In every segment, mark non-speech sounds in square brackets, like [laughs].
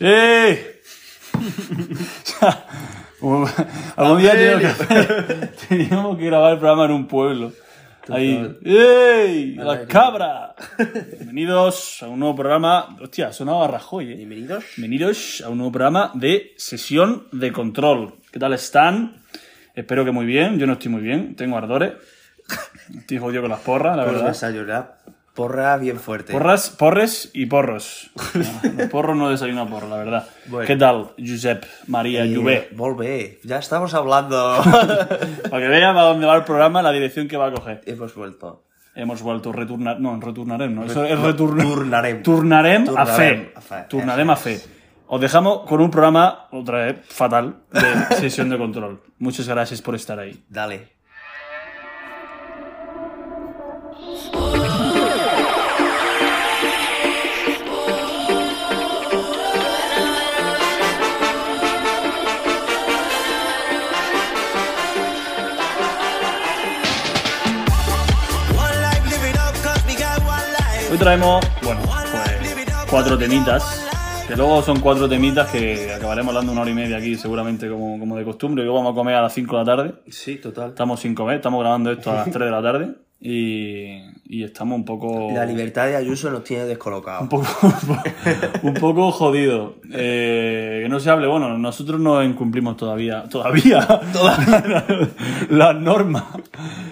¡Eh! [laughs] Como- Algún día teníamos que, [laughs] teníamos que grabar el programa en un pueblo. Ahí. ¡Ey! ¡La cabra! [laughs] Bienvenidos a un nuevo programa. Hostia, sonaba Rajoy, ¿eh? Bienvenidos. Bienvenidos a un nuevo programa de sesión de control. ¿Qué tal están? Espero que muy bien. Yo no estoy muy bien. Tengo ardores. Estoy jodido con las porras, la verdad. desayunar. Porra bien fuerte. Porras, porres y porros. [laughs] No, los porros no desayuno porro, la verdad. Bueno. ¿Qué tal, Josep María Eh, Lluvé? Ya estamos hablando. [laughs] Para que vea para dónde va el programa, la dirección que va a coger. Hemos vuelto. Hemos vuelto a retornar. No, retornarem, no. Eso es retornar. Turnarem. Turnarem a fe. a fe, Turnarem a fe. Os dejamos con un programa, otra vez, fatal, de [laughs] sesión de control. Muchas gracias por estar ahí. Dale. Hoy traemos, bueno, pues cuatro temitas. Que luego son cuatro temitas que acabaremos hablando una hora y media aquí, seguramente como, como de costumbre. Luego vamos a comer a las 5 de la tarde. Sí, total. Estamos sin comer, estamos grabando esto a las 3 de la tarde. Y, y estamos un poco. La libertad de Ayuso nos tiene descolocados. un poco, [laughs] un poco jodido. Eh, que no se hable, bueno, nosotros no incumplimos todavía, todavía, [laughs] las normas.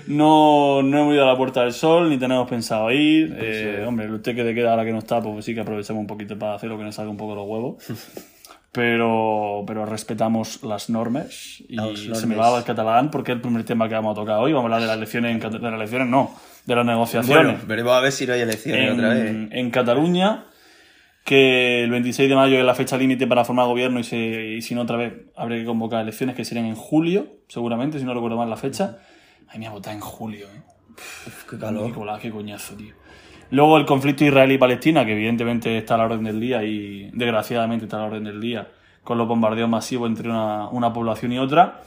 No, no hemos ido a la Puerta del Sol, ni tenemos pensado ir. Eh, Hombre, el que de queda ahora que no está, pues sí que aprovechamos un poquito para hacer lo que nos salga un poco los huevos. Pero, pero respetamos las normas y se me va el catalán porque es el primer tema que vamos a tocar hoy. Vamos a hablar de las elecciones, en de las elecciones no, de las negociaciones Bueno, veremos a ver si no hay elecciones otra vez. en, en Cataluña, que el 26 de mayo es la fecha límite para formar gobierno y, se, y si no otra vez habrá que convocar elecciones que serían en julio, seguramente, si no recuerdo mal la fecha. Ay, me ha votado en julio, ¿eh? Uf, qué calor. cola, qué coñazo, tío. Luego el conflicto israelí-palestina, que evidentemente está a la orden del día y desgraciadamente está a la orden del día, con los bombardeos masivos entre una, una población y otra.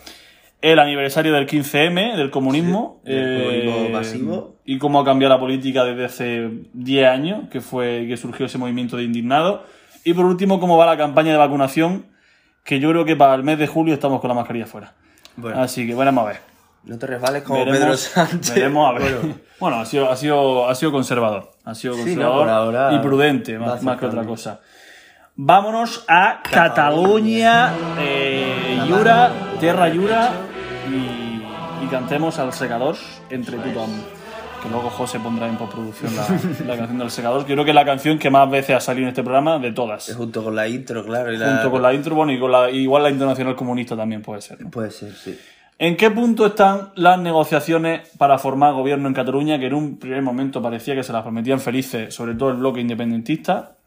El aniversario del 15M, del comunismo. Sí, del comunismo eh, masivo. Y cómo ha cambiado la política desde hace 10 años, que fue que surgió ese movimiento de indignados. Y por último, cómo va la campaña de vacunación, que yo creo que para el mes de julio estamos con la mascarilla fuera. Bueno, Así que veremos a ver. no te resbales como Veremos, Pedro Sánchez. veremos a ver. Bueno, Bueno, ha, sido, ha, sido, ha sido conservador. Ha sido Sí, conservador no, por ahora y prudente, más, más que otra cosa. Vámonos a Cataluña, eh, Yura, Terra Yura y, y cantemos al secador entre tothom. Que luego José pondrá en postproducción la, la canción del secador. Yo creo que es la canción que más veces ha salido en este programa de todas. junto con la intro, claro. Y la... Junto con la intro, bueno, y con la, igual la Internacional Comunista también puede ser. ¿no? Puede ser, sí. ¿En qué punto están las negociaciones para formar gobierno en Cataluña? Que en un primer momento parecía que se las prometían felices, sobre todo el bloque independentista.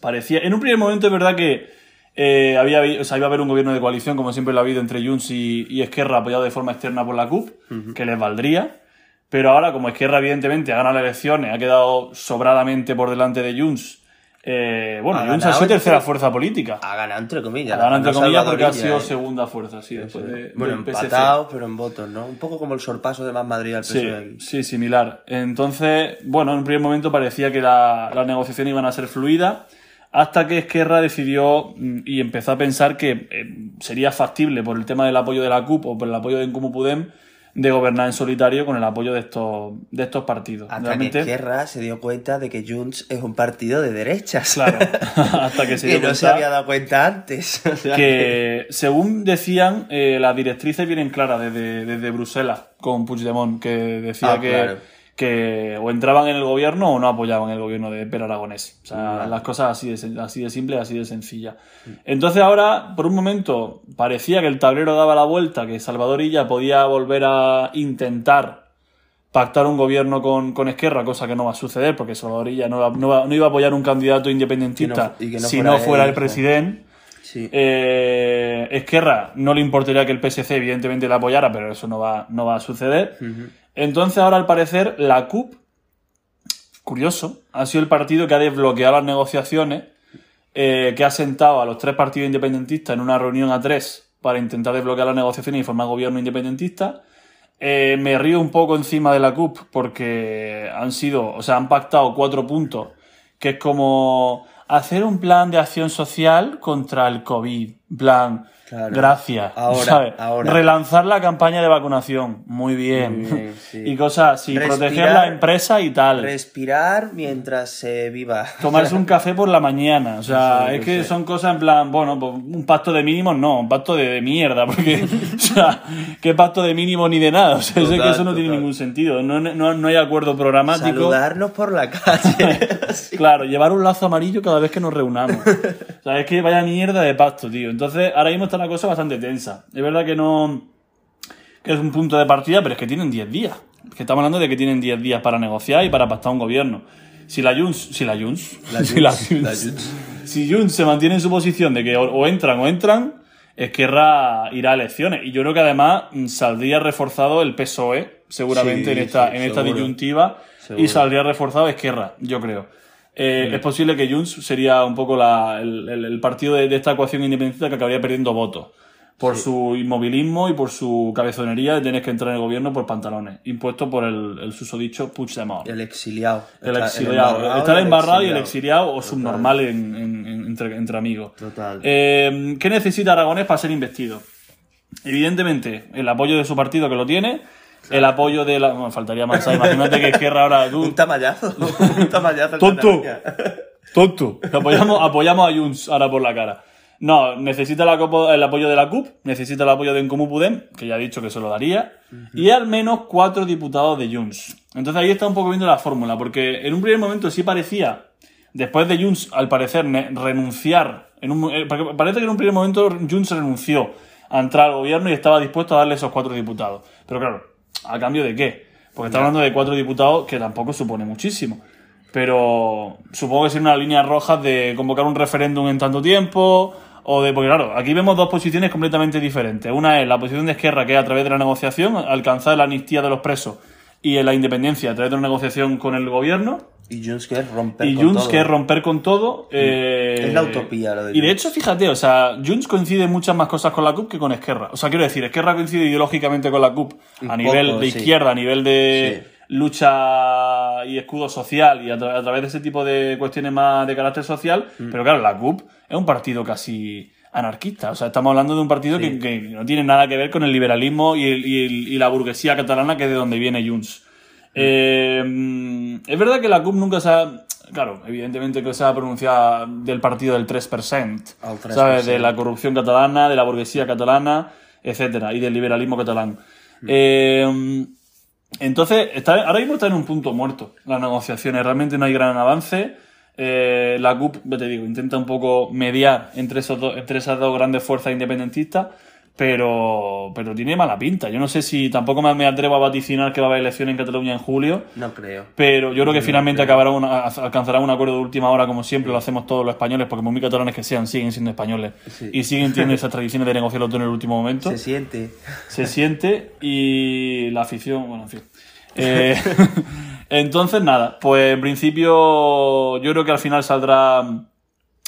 Parecía, en un primer momento es verdad que eh, había, o sea, iba a haber un gobierno de coalición, como siempre lo ha habido entre Junts y, y Esquerra, apoyado de forma externa por la CUP, que les valdría. Pero ahora, como Esquerra, evidentemente, ha ganado las elecciones, ha quedado sobradamente por delante de Junts. Eh, bueno, Ha Junts ha sido tercera sí. fuerza política. Ha ganado entre comillas. Ha ganado entre comillas porque ha sido eh. segunda fuerza, sí, después de, Bueno, empatado, pero en votos, ¿no? Un poco como el sorpaso de Más Madrid al Sí, PSOE aquí. sí, similar. Entonces, bueno, en un primer momento parecía que la- las negociaciones iban a ser fluidas, hasta que Esquerra decidió mm, y empezó a pensar que eh, sería factible por el tema del apoyo de la CUP o por el apoyo de Encomu Podem de gobernar en solitario con el apoyo de estos, de estos partidos. Hasta Realmente, que Esquerra se dio cuenta de que Junts es un partido de derechas. claro, [laughs] [laughs] hasta que se dio no se cuenta había dado cuenta antes. [laughs] O sea, que, según decían, eh, las directrices vienen claras desde, desde Bruselas con Puigdemont, que decía Ah, que, claro. Que o entraban en el gobierno o no apoyaban el gobierno de Per Aragonés. O sea, Vale. las cosas así de, así de simple, así de sencilla. Entonces ahora, por un momento, parecía que el tablero daba la vuelta, que Salvador Illa podía volver a intentar pactar un gobierno con, con Esquerra, cosa que no va a suceder, porque Salvador Illa no, no, iba a apoyar un candidato independentista Que no- y que no si fuera no fuera él, el presidente. sí. Eh, Esquerra no le importaría que el PSC evidentemente le apoyara, pero eso no va, no va a suceder. Entonces ahora al parecer la CUP, curioso, ha sido el partido que ha desbloqueado las negociaciones, eh, que ha sentado a los tres partidos independentistas en una reunión a tres para intentar desbloquear las negociaciones y formar gobierno independentista. Eh, me río un poco encima de la CUP porque han sido, o sea, han pactado cuatro puntos, que es como hacer un plan de acción social contra el COVID. Plan, Claro. gracias. Ahora, ¿sabes? ahora. Relanzar la campaña de vacunación. Muy bien. Muy bien, sí. [laughs] Y cosas así. Respirar- Proteger la empresa y tal. Respirar mientras se viva. [laughs] Tomarse un café por la mañana. O sea, Sí, es que son cosas en plan, bueno, pues un pacto de mínimos no, un pacto de, de mierda, porque, [laughs] o sea, ¿qué pacto de mínimo ni de nada? O sea, es que Total, eso no tiene total. ningún sentido. No, no, no hay acuerdo programático. Saludarnos por la calle. Claro, llevar un lazo amarillo cada vez que nos reunamos. O sea, es que vaya mierda de pacto, tío. Entonces, ahora mismo está la cosa bastante tensa. Es verdad que no. que es un punto de partida, pero es que tienen 10 días. Es que estamos hablando de que tienen 10 días para negociar y para pactar un gobierno. Si la Junts. Si la Junts. La [laughs] si la Junts, Junts- la Junts. Si Junts se mantiene en su posición de que o, o entran o entran, Esquerra irá a elecciones. Y yo creo que además mm, saldría reforzado el PSOE, seguramente Sí, en esta, sí, en esta seguro. disyuntiva. Y saldría reforzado Esquerra, yo creo. Eh, Es posible que Junts sería un poco la- el, el- el partido de, de esta ecuación independentista que acabaría perdiendo votos. Por su inmovilismo y por su cabezonería de tener que entrar en el gobierno por pantalones. Impuesto por el, el susodicho Puigdemont. El exiliado. El exiliado. Está el embarrado y el exiliado o subnormal en- en- en- entre, entre amigos. Total. Eh, ¿Qué necesita Aragonés para ser investido? Evidentemente, el apoyo de su partido que lo tiene, el apoyo de la. Bueno, faltaría más. Imagínate que Esquerra ahora. [laughs] tú- [laughs] Un tamallazo. un tamallazo. ¡Tonto! [laughs] ¡Tonto! Apoyamos, apoyamos a Junts ahora por la cara. No, necesita la copo- el apoyo de la CUP, necesita el apoyo de Encomú Podem, que ya ha dicho que se lo daría, y al menos cuatro diputados de Junts. Entonces ahí está un poco viendo la fórmula, porque en un primer momento sí parecía, después de Junts, al parecer, renunciar. En un, eh, parece que en un primer momento Junts renunció a entrar al gobierno y estaba dispuesto a darle esos cuatro diputados. Pero claro, ¿a cambio de qué? Porque está hablando de cuatro diputados que tampoco supone muchísimo. Pero supongo que sería una línea roja de convocar un referéndum en tanto tiempo. O de, porque claro, aquí vemos dos posiciones completamente diferentes. Una es la posición de Esquerra, que es a través de la negociación, alcanzar la amnistía de los presos y la independencia a través de una negociación con el gobierno. Y Junts que es romper Y con Junts, todo. es romper con todo. eh, Es la utopía lo de Y de hecho, fíjate, o sea, Junts coincide muchas más cosas con la CUP que con Esquerra. O sea, quiero decir, Esquerra coincide ideológicamente con la CUP a Un nivel poco, de sí. izquierda, a nivel de Sí. lucha y escudo social y a, tra- a través de ese tipo de cuestiones más de carácter social. Mm. Pero claro, la CUP es un partido casi anarquista. O sea, estamos hablando de un partido que, que no tiene nada que ver con el liberalismo y, el- y el- y la burguesía catalana, que es de donde viene Junts. Eh, es verdad que la CUP nunca se ha. Claro, evidentemente que se ha pronunciado del partido del 3%, Al 3%. ¿sabes? De la corrupción catalana, de la burguesía catalana, etcétera, y del liberalismo catalán. Eh, entonces, está, ahora mismo está en un punto muerto las negociaciones. Realmente no hay gran avance. Eh, la CUP, te digo, intenta un poco mediar entre, esos entre esas dos grandes fuerzas independentistas, pero, pero tiene mala pinta. Yo no sé si tampoco me, me atrevo a vaticinar que va a haber elecciones en Cataluña en julio. No creo. Pero yo creo que finalmente acabará una- alcanzarán un acuerdo de última hora, como siempre lo hacemos todos los españoles, porque muy catalanes que sean, siguen siendo españoles. Sí. Y siguen teniendo esas tradiciones de negociarlo todo en el último momento. Se siente. Se siente y la afición, bueno, en fin. Eh, [laughs] entonces, nada, pues en principio yo creo que al final saldrá...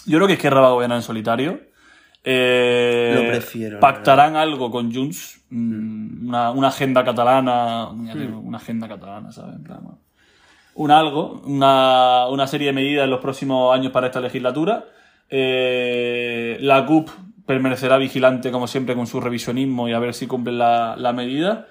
Yo creo que Esquerra va a gobernar en solitario. Eh, Lo prefiero, Pactarán algo con Junts, mm, una, una agenda catalana, digo, una agenda catalana, ¿sabes? En plan, bueno, un algo, una, una serie de medidas en los próximos años para esta legislatura. Eh, la CUP permanecerá vigilante, como siempre, con su revisionismo y a ver si cumplen la, la medida.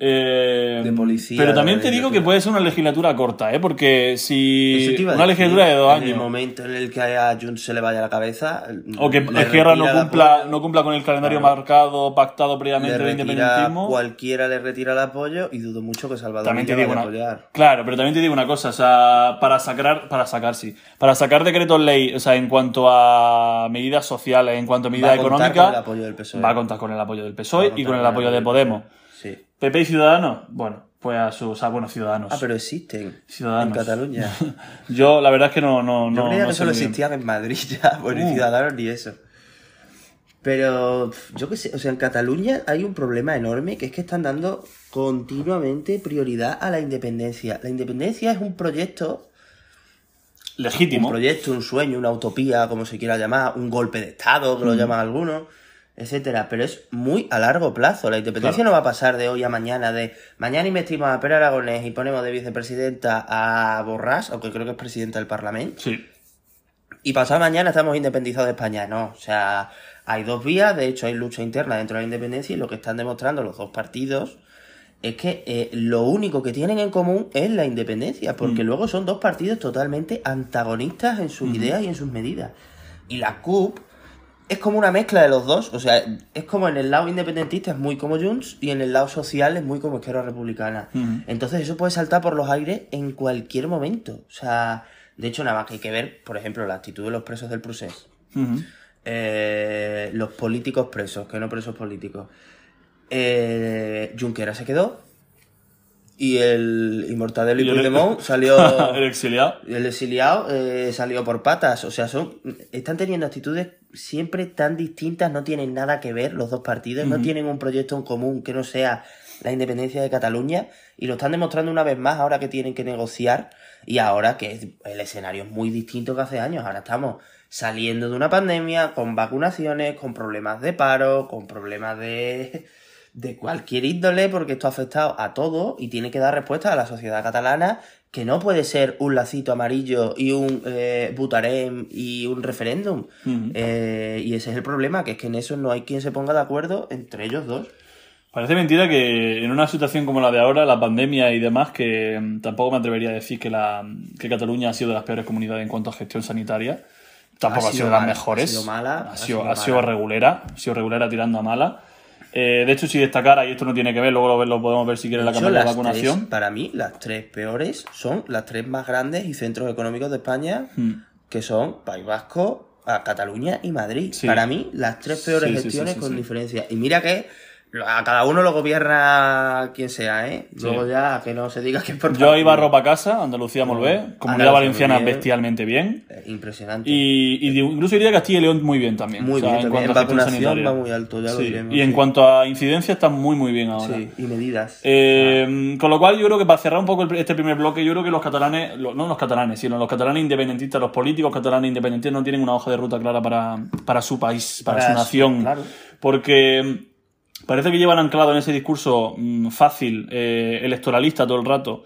Eh, Mm. De policía, Pero también te digo que puede ser una legislatura corta, ¿eh? Porque si. Una decir, legislatura de dos En el años. momento en el que a Junts se le vaya la cabeza. O que Esquerra no cumpla, no cumpla con el calendario Claro. marcado, pactado previamente de retira, independentismo. cualquiera le retira el apoyo y dudo mucho que Salvador También te digo vaya una, a claro, pero también te digo una cosa, o sea, para sacar, para sacar, sí, para sacar decretos ley, o sea, en cuanto a medidas sociales, en cuanto a medidas Va a contar económicas, con el apoyo del PSOE. va a contar con el apoyo del PSOE E y con el apoyo de del Podemos. Sí. PP y Ciudadanos, bueno, pues a sus, sea, bueno, Ciudadanos. Ah, pero existen. Ciudadanos. En Cataluña. [laughs] Yo, la verdad es que no, no, Yo no. creía no que solo existían en Madrid ya, [laughs] bueno, Uh. Ciudadanos ni eso. Pero yo qué sé, o sea, en Cataluña hay un problema enorme que es que están dando continuamente prioridad a la independencia. La independencia es un proyecto, Legítimo. un proyecto, un sueño, una utopía, como se quiera llamar, un golpe de Estado, Mm. que lo llaman algunos, etcétera. Pero es muy a largo plazo. La independencia Claro. no va a pasar de hoy a mañana, de mañana investimos a Pere Aragonés y ponemos de vicepresidenta a Borrás, aunque creo que es presidenta del Parlamento. Sí. y pasado mañana estamos independizados de España. No, o sea, hay dos vías, de hecho hay lucha interna dentro de la independencia y lo que están demostrando los dos partidos es que eh, lo único que tienen en común es la independencia, porque luego son dos partidos totalmente antagonistas en sus ideas y en sus medidas. Y la CUP es como una mezcla de los dos, o sea, es como en el lado independentista es muy como Junts y en el lado social es muy como Izquierda Republicana. Entonces eso puede saltar por los aires en cualquier momento. O sea, de hecho nada más que hay que ver, por ejemplo, la actitud de los presos del procés. Eh, los políticos presos, que no presos políticos. Eh, Junquera se quedó. Y el y Mortadelo y, Y el- Puigdemont salió. [laughs] el exiliado. el exiliado eh, salió por patas. O sea, son están teniendo actitudes siempre tan distintas, no tienen nada que ver los dos partidos, no tienen un proyecto en común que no sea la independencia de Cataluña. Y lo están demostrando una vez más ahora que tienen que negociar. Y ahora que el escenario es muy distinto que hace años. Ahora estamos saliendo de una pandemia, con vacunaciones, con problemas de paro, con problemas de, de cualquier índole, porque esto ha afectado a todo y tiene que dar respuesta a la sociedad catalana, que no puede ser un lacito amarillo y un eh, butarem y un referéndum. Eh, y ese es el problema, que es que en eso no hay quien se ponga de acuerdo entre ellos dos. Parece mentira que en una situación como la de ahora, la pandemia y demás, que mm, tampoco me atrevería a decir que, la, que Cataluña ha sido de las peores comunidades en cuanto a gestión sanitaria. Tampoco Ha sido, de las mala, mejores. ha sido mala, Ha ha sido, ha sido regulera. Ha sido regulera tirando a mala. Eh, de hecho, si destacara, y esto no tiene que ver, luego lo, lo podemos ver si quieres en la campaña de vacunación. tres, para mí, las tres peores son las tres más grandes y centros económicos de España, Hmm. que son País Vasco, a Cataluña y Madrid. Sí. Para mí, las tres peores Sí, gestiones sí, con diferencia. Y mira que a cada uno lo gobierna quien sea, ¿eh? Luego ya que no se diga que es por Yo iba a ropa a casa, Andalucía muy bien, Comunidad Valenciana bien. bestialmente bien. Eh, Impresionante. Y, y incluso diría Castilla y León muy bien también. Muy O sea, bien, también. En cuanto a gestión vacunación va muy alto, ya lo Sí. diremos, Y en sí. cuanto a incidencia, está muy, muy bien ahora. Sí, y medidas. Eh, con lo cual, yo creo que para cerrar un poco este primer bloque, yo creo que los catalanes, no los catalanes, sino los catalanes independentistas, los políticos catalanes independentistas no tienen una hoja de ruta clara para, para su país, para, Para su nación. claro. Porque parece que llevan anclado en ese discurso mm, fácil, eh, electoralista todo el rato.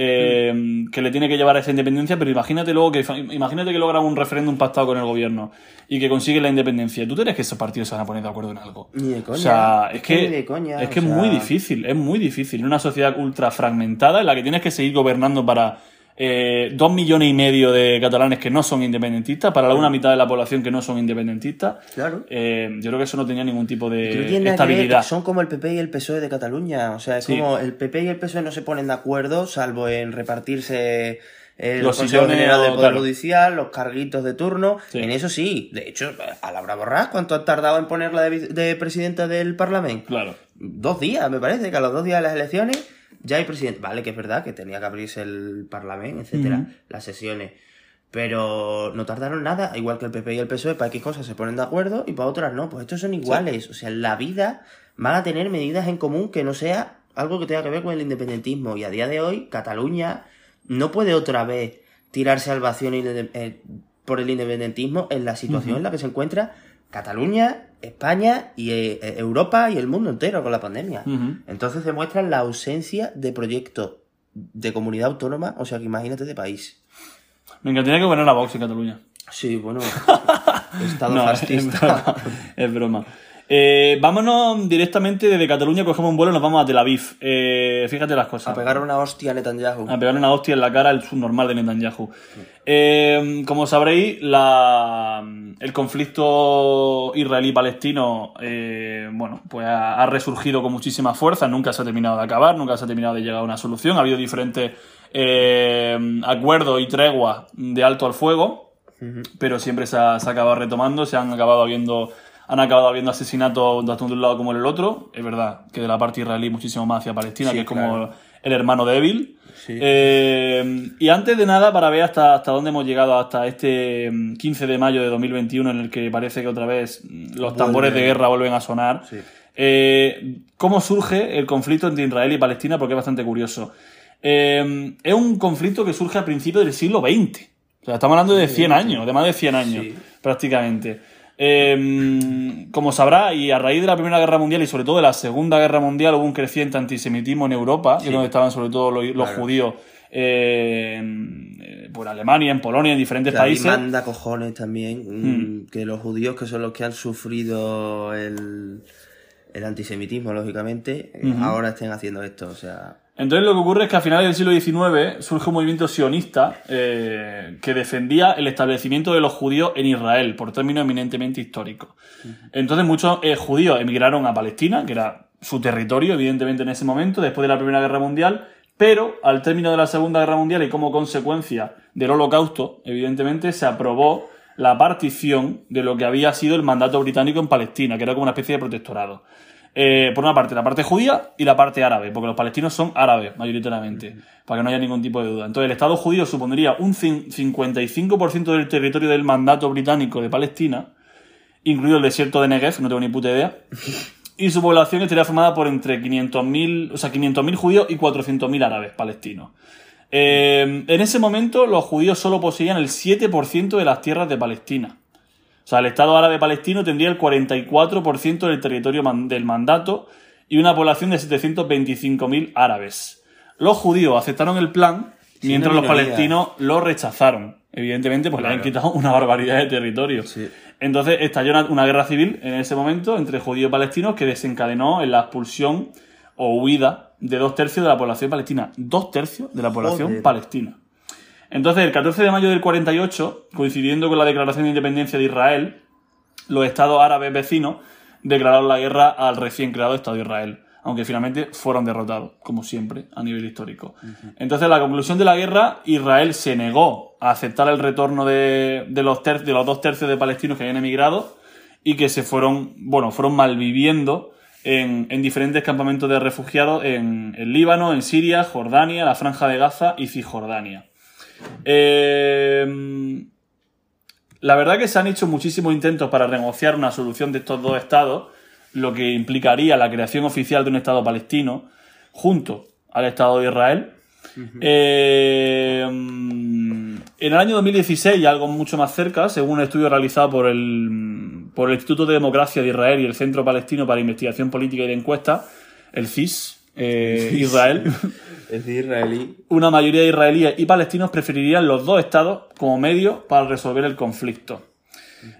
eh, Mm. que le tiene que llevar a esa independencia, pero imagínate luego que imagínate que logran un referéndum pactado con el gobierno y que consiguen la independencia. ¿Tú crees que esos partidos se van a poner de acuerdo en algo? Ni de coña. O sea, es, que, que ni de coña, es o que es muy difícil, es muy difícil. En una sociedad ultra fragmentada en la que tienes que seguir gobernando para eh, dos millones y medio de catalanes que no son independentistas, para la una mitad de la población que no son independentistas. Claro. Eh, yo creo que eso no tenía ningún tipo de estabilidad. son como el PP y el PSOE de Cataluña. O sea, es Sí. como el PP y el PSOE no se ponen de acuerdo, salvo en repartirse el Los sillones General del Poder claro. Judicial, los carguitos de turno. Sí. En eso sí. De hecho, a Laura Borràs, ¿cuánto han tardado en ponerla de, de presidenta del Parlamento? Claro. Dos días, me parece, que a los dos días de las elecciones ya hay presidente. Vale, que es verdad que tenía que abrirse el Parlamento, etcétera, las sesiones. Pero no tardaron nada, igual que el PP y el PSOE, para qué cosas se ponen de acuerdo y para otras no. Pues estos son iguales. O sea, en la vida van a tener medidas en común que no sea algo que tenga que ver con el independentismo. Y a día de hoy, Cataluña no puede otra vez tirarse al vacío eh, por el independentismo en la situación en la que se encuentra Cataluña, España y eh, eh, Europa y el mundo entero con la pandemia. Ujú. Entonces demuestran la ausencia de proyecto de comunidad autónoma, o sea que imagínate de país. Me encantaría que gobernara Vox en Cataluña. Sí, bueno, [laughs] estado No, es fascista. broma. Es broma. Eh, vámonos directamente desde Cataluña, cogemos un vuelo y nos vamos a Tel Aviv. Eh, fíjate las cosas. A pegar una hostia a Netanyahu. A pegar una hostia en la cara al subnormal de Netanyahu. Eh, como sabréis, la, el conflicto israelí-palestino eh, bueno, pues ha, ha resurgido con muchísima fuerza, nunca se ha terminado de acabar, nunca se ha terminado de llegar a una solución. Ha habido diferentes acuerdos y treguas de alto al fuego, pero siempre se ha, se ha acabado retomando, se han acabado habiendo han acabado habiendo asesinatos tanto de un lado como del otro. Es verdad que de la parte israelí muchísimo más hacia Palestina, Sí, que es como el hermano débil. Sí. Eh, y antes de nada, para ver hasta, hasta dónde hemos llegado, hasta este mm, 15 de mayo de 2021, en el que parece que otra vez mm, los tambores de guerra vuelven a sonar. Sí. Eh, ¿Cómo surge el conflicto entre Israel y Palestina? Porque es bastante curioso. Eh, es un conflicto que surge a principios del siglo XX. O sea, estamos hablando de 100 años, de más de 100 años, Sí. prácticamente. Eh, como sabrá, y a raíz de la Primera Guerra Mundial y sobre todo de la Segunda Guerra Mundial hubo un creciente antisemitismo en Europa, que es donde estaban sobre todo los, los Claro. judíos eh, en, eh, por Alemania, en Polonia, en diferentes ahí países. manda cojones también. Hmm. mm, Que los judíos, que son los que han sufrido el, el antisemitismo, lógicamente, ahora estén haciendo esto. O sea, Entonces lo que ocurre es que a finales del siglo XIX surge un movimiento sionista eh, que defendía el establecimiento de los judíos en Israel, por términos eminentemente históricos. Entonces muchos eh, judíos emigraron a Palestina, que era su territorio, evidentemente en ese momento, después de la Primera Guerra Mundial, pero al término de la Segunda Guerra Mundial y como consecuencia del Holocausto, evidentemente se aprobó la partición de lo que había sido el mandato británico en Palestina, que era como una especie de protectorado. Eh, por una parte, la parte judía y la parte árabe, porque los palestinos son árabes, mayoritariamente, para que no haya ningún tipo de duda. Entonces, el Estado judío supondría un cin- 55% del territorio del mandato británico de Palestina, incluido el desierto de Negev, no tengo ni puta idea, y su población estaría formada por entre 500.000, o sea, 500.000 judíos y 400.000 árabes palestinos. Eh, en ese momento, los judíos solo poseían el 7% de las tierras de Palestina. O sea, el Estado árabe palestino tendría el 44% del territorio del mandato y una población de 725.000 árabes. Los judíos aceptaron el plan, mientras los palestinos lo rechazaron. Evidentemente, pues le han quitado una barbaridad de territorio. Sí. Entonces estalló una, una guerra civil en ese momento entre judíos y palestinos que desencadenó en la expulsión o huida de dos tercios de la población palestina. Dos tercios de la población Joder. palestina. Entonces, el 14 de mayo del 48, coincidiendo con la declaración de independencia de Israel, los estados árabes vecinos declararon la guerra al recién creado Estado de Israel, aunque finalmente fueron derrotados, como siempre, a nivel histórico. Entonces, a la conclusión de la guerra, Israel se negó a aceptar el retorno de, de los, ter- de los dos tercios de palestinos que habían emigrado y que se fueron, bueno, fueron malviviendo en, en diferentes campamentos de refugiados en, en Líbano, en Siria, Jordania, la Franja de Gaza y Cisjordania. Eh, la verdad que se han hecho muchísimos intentos para negociar una solución de estos dos estados, lo que implicaría la creación oficial de un estado palestino junto al Estado de Israel. Eh, en el año 2016, y algo mucho más cerca, según un estudio realizado por el, por el Instituto de Democracia de Israel y el Centro Palestino para Investigación Política y de Encuesta, el CIS, eh, Israel, [laughs] es decir, israelí. una mayoría de israelíes y palestinos preferirían los dos estados como medio para resolver el conflicto.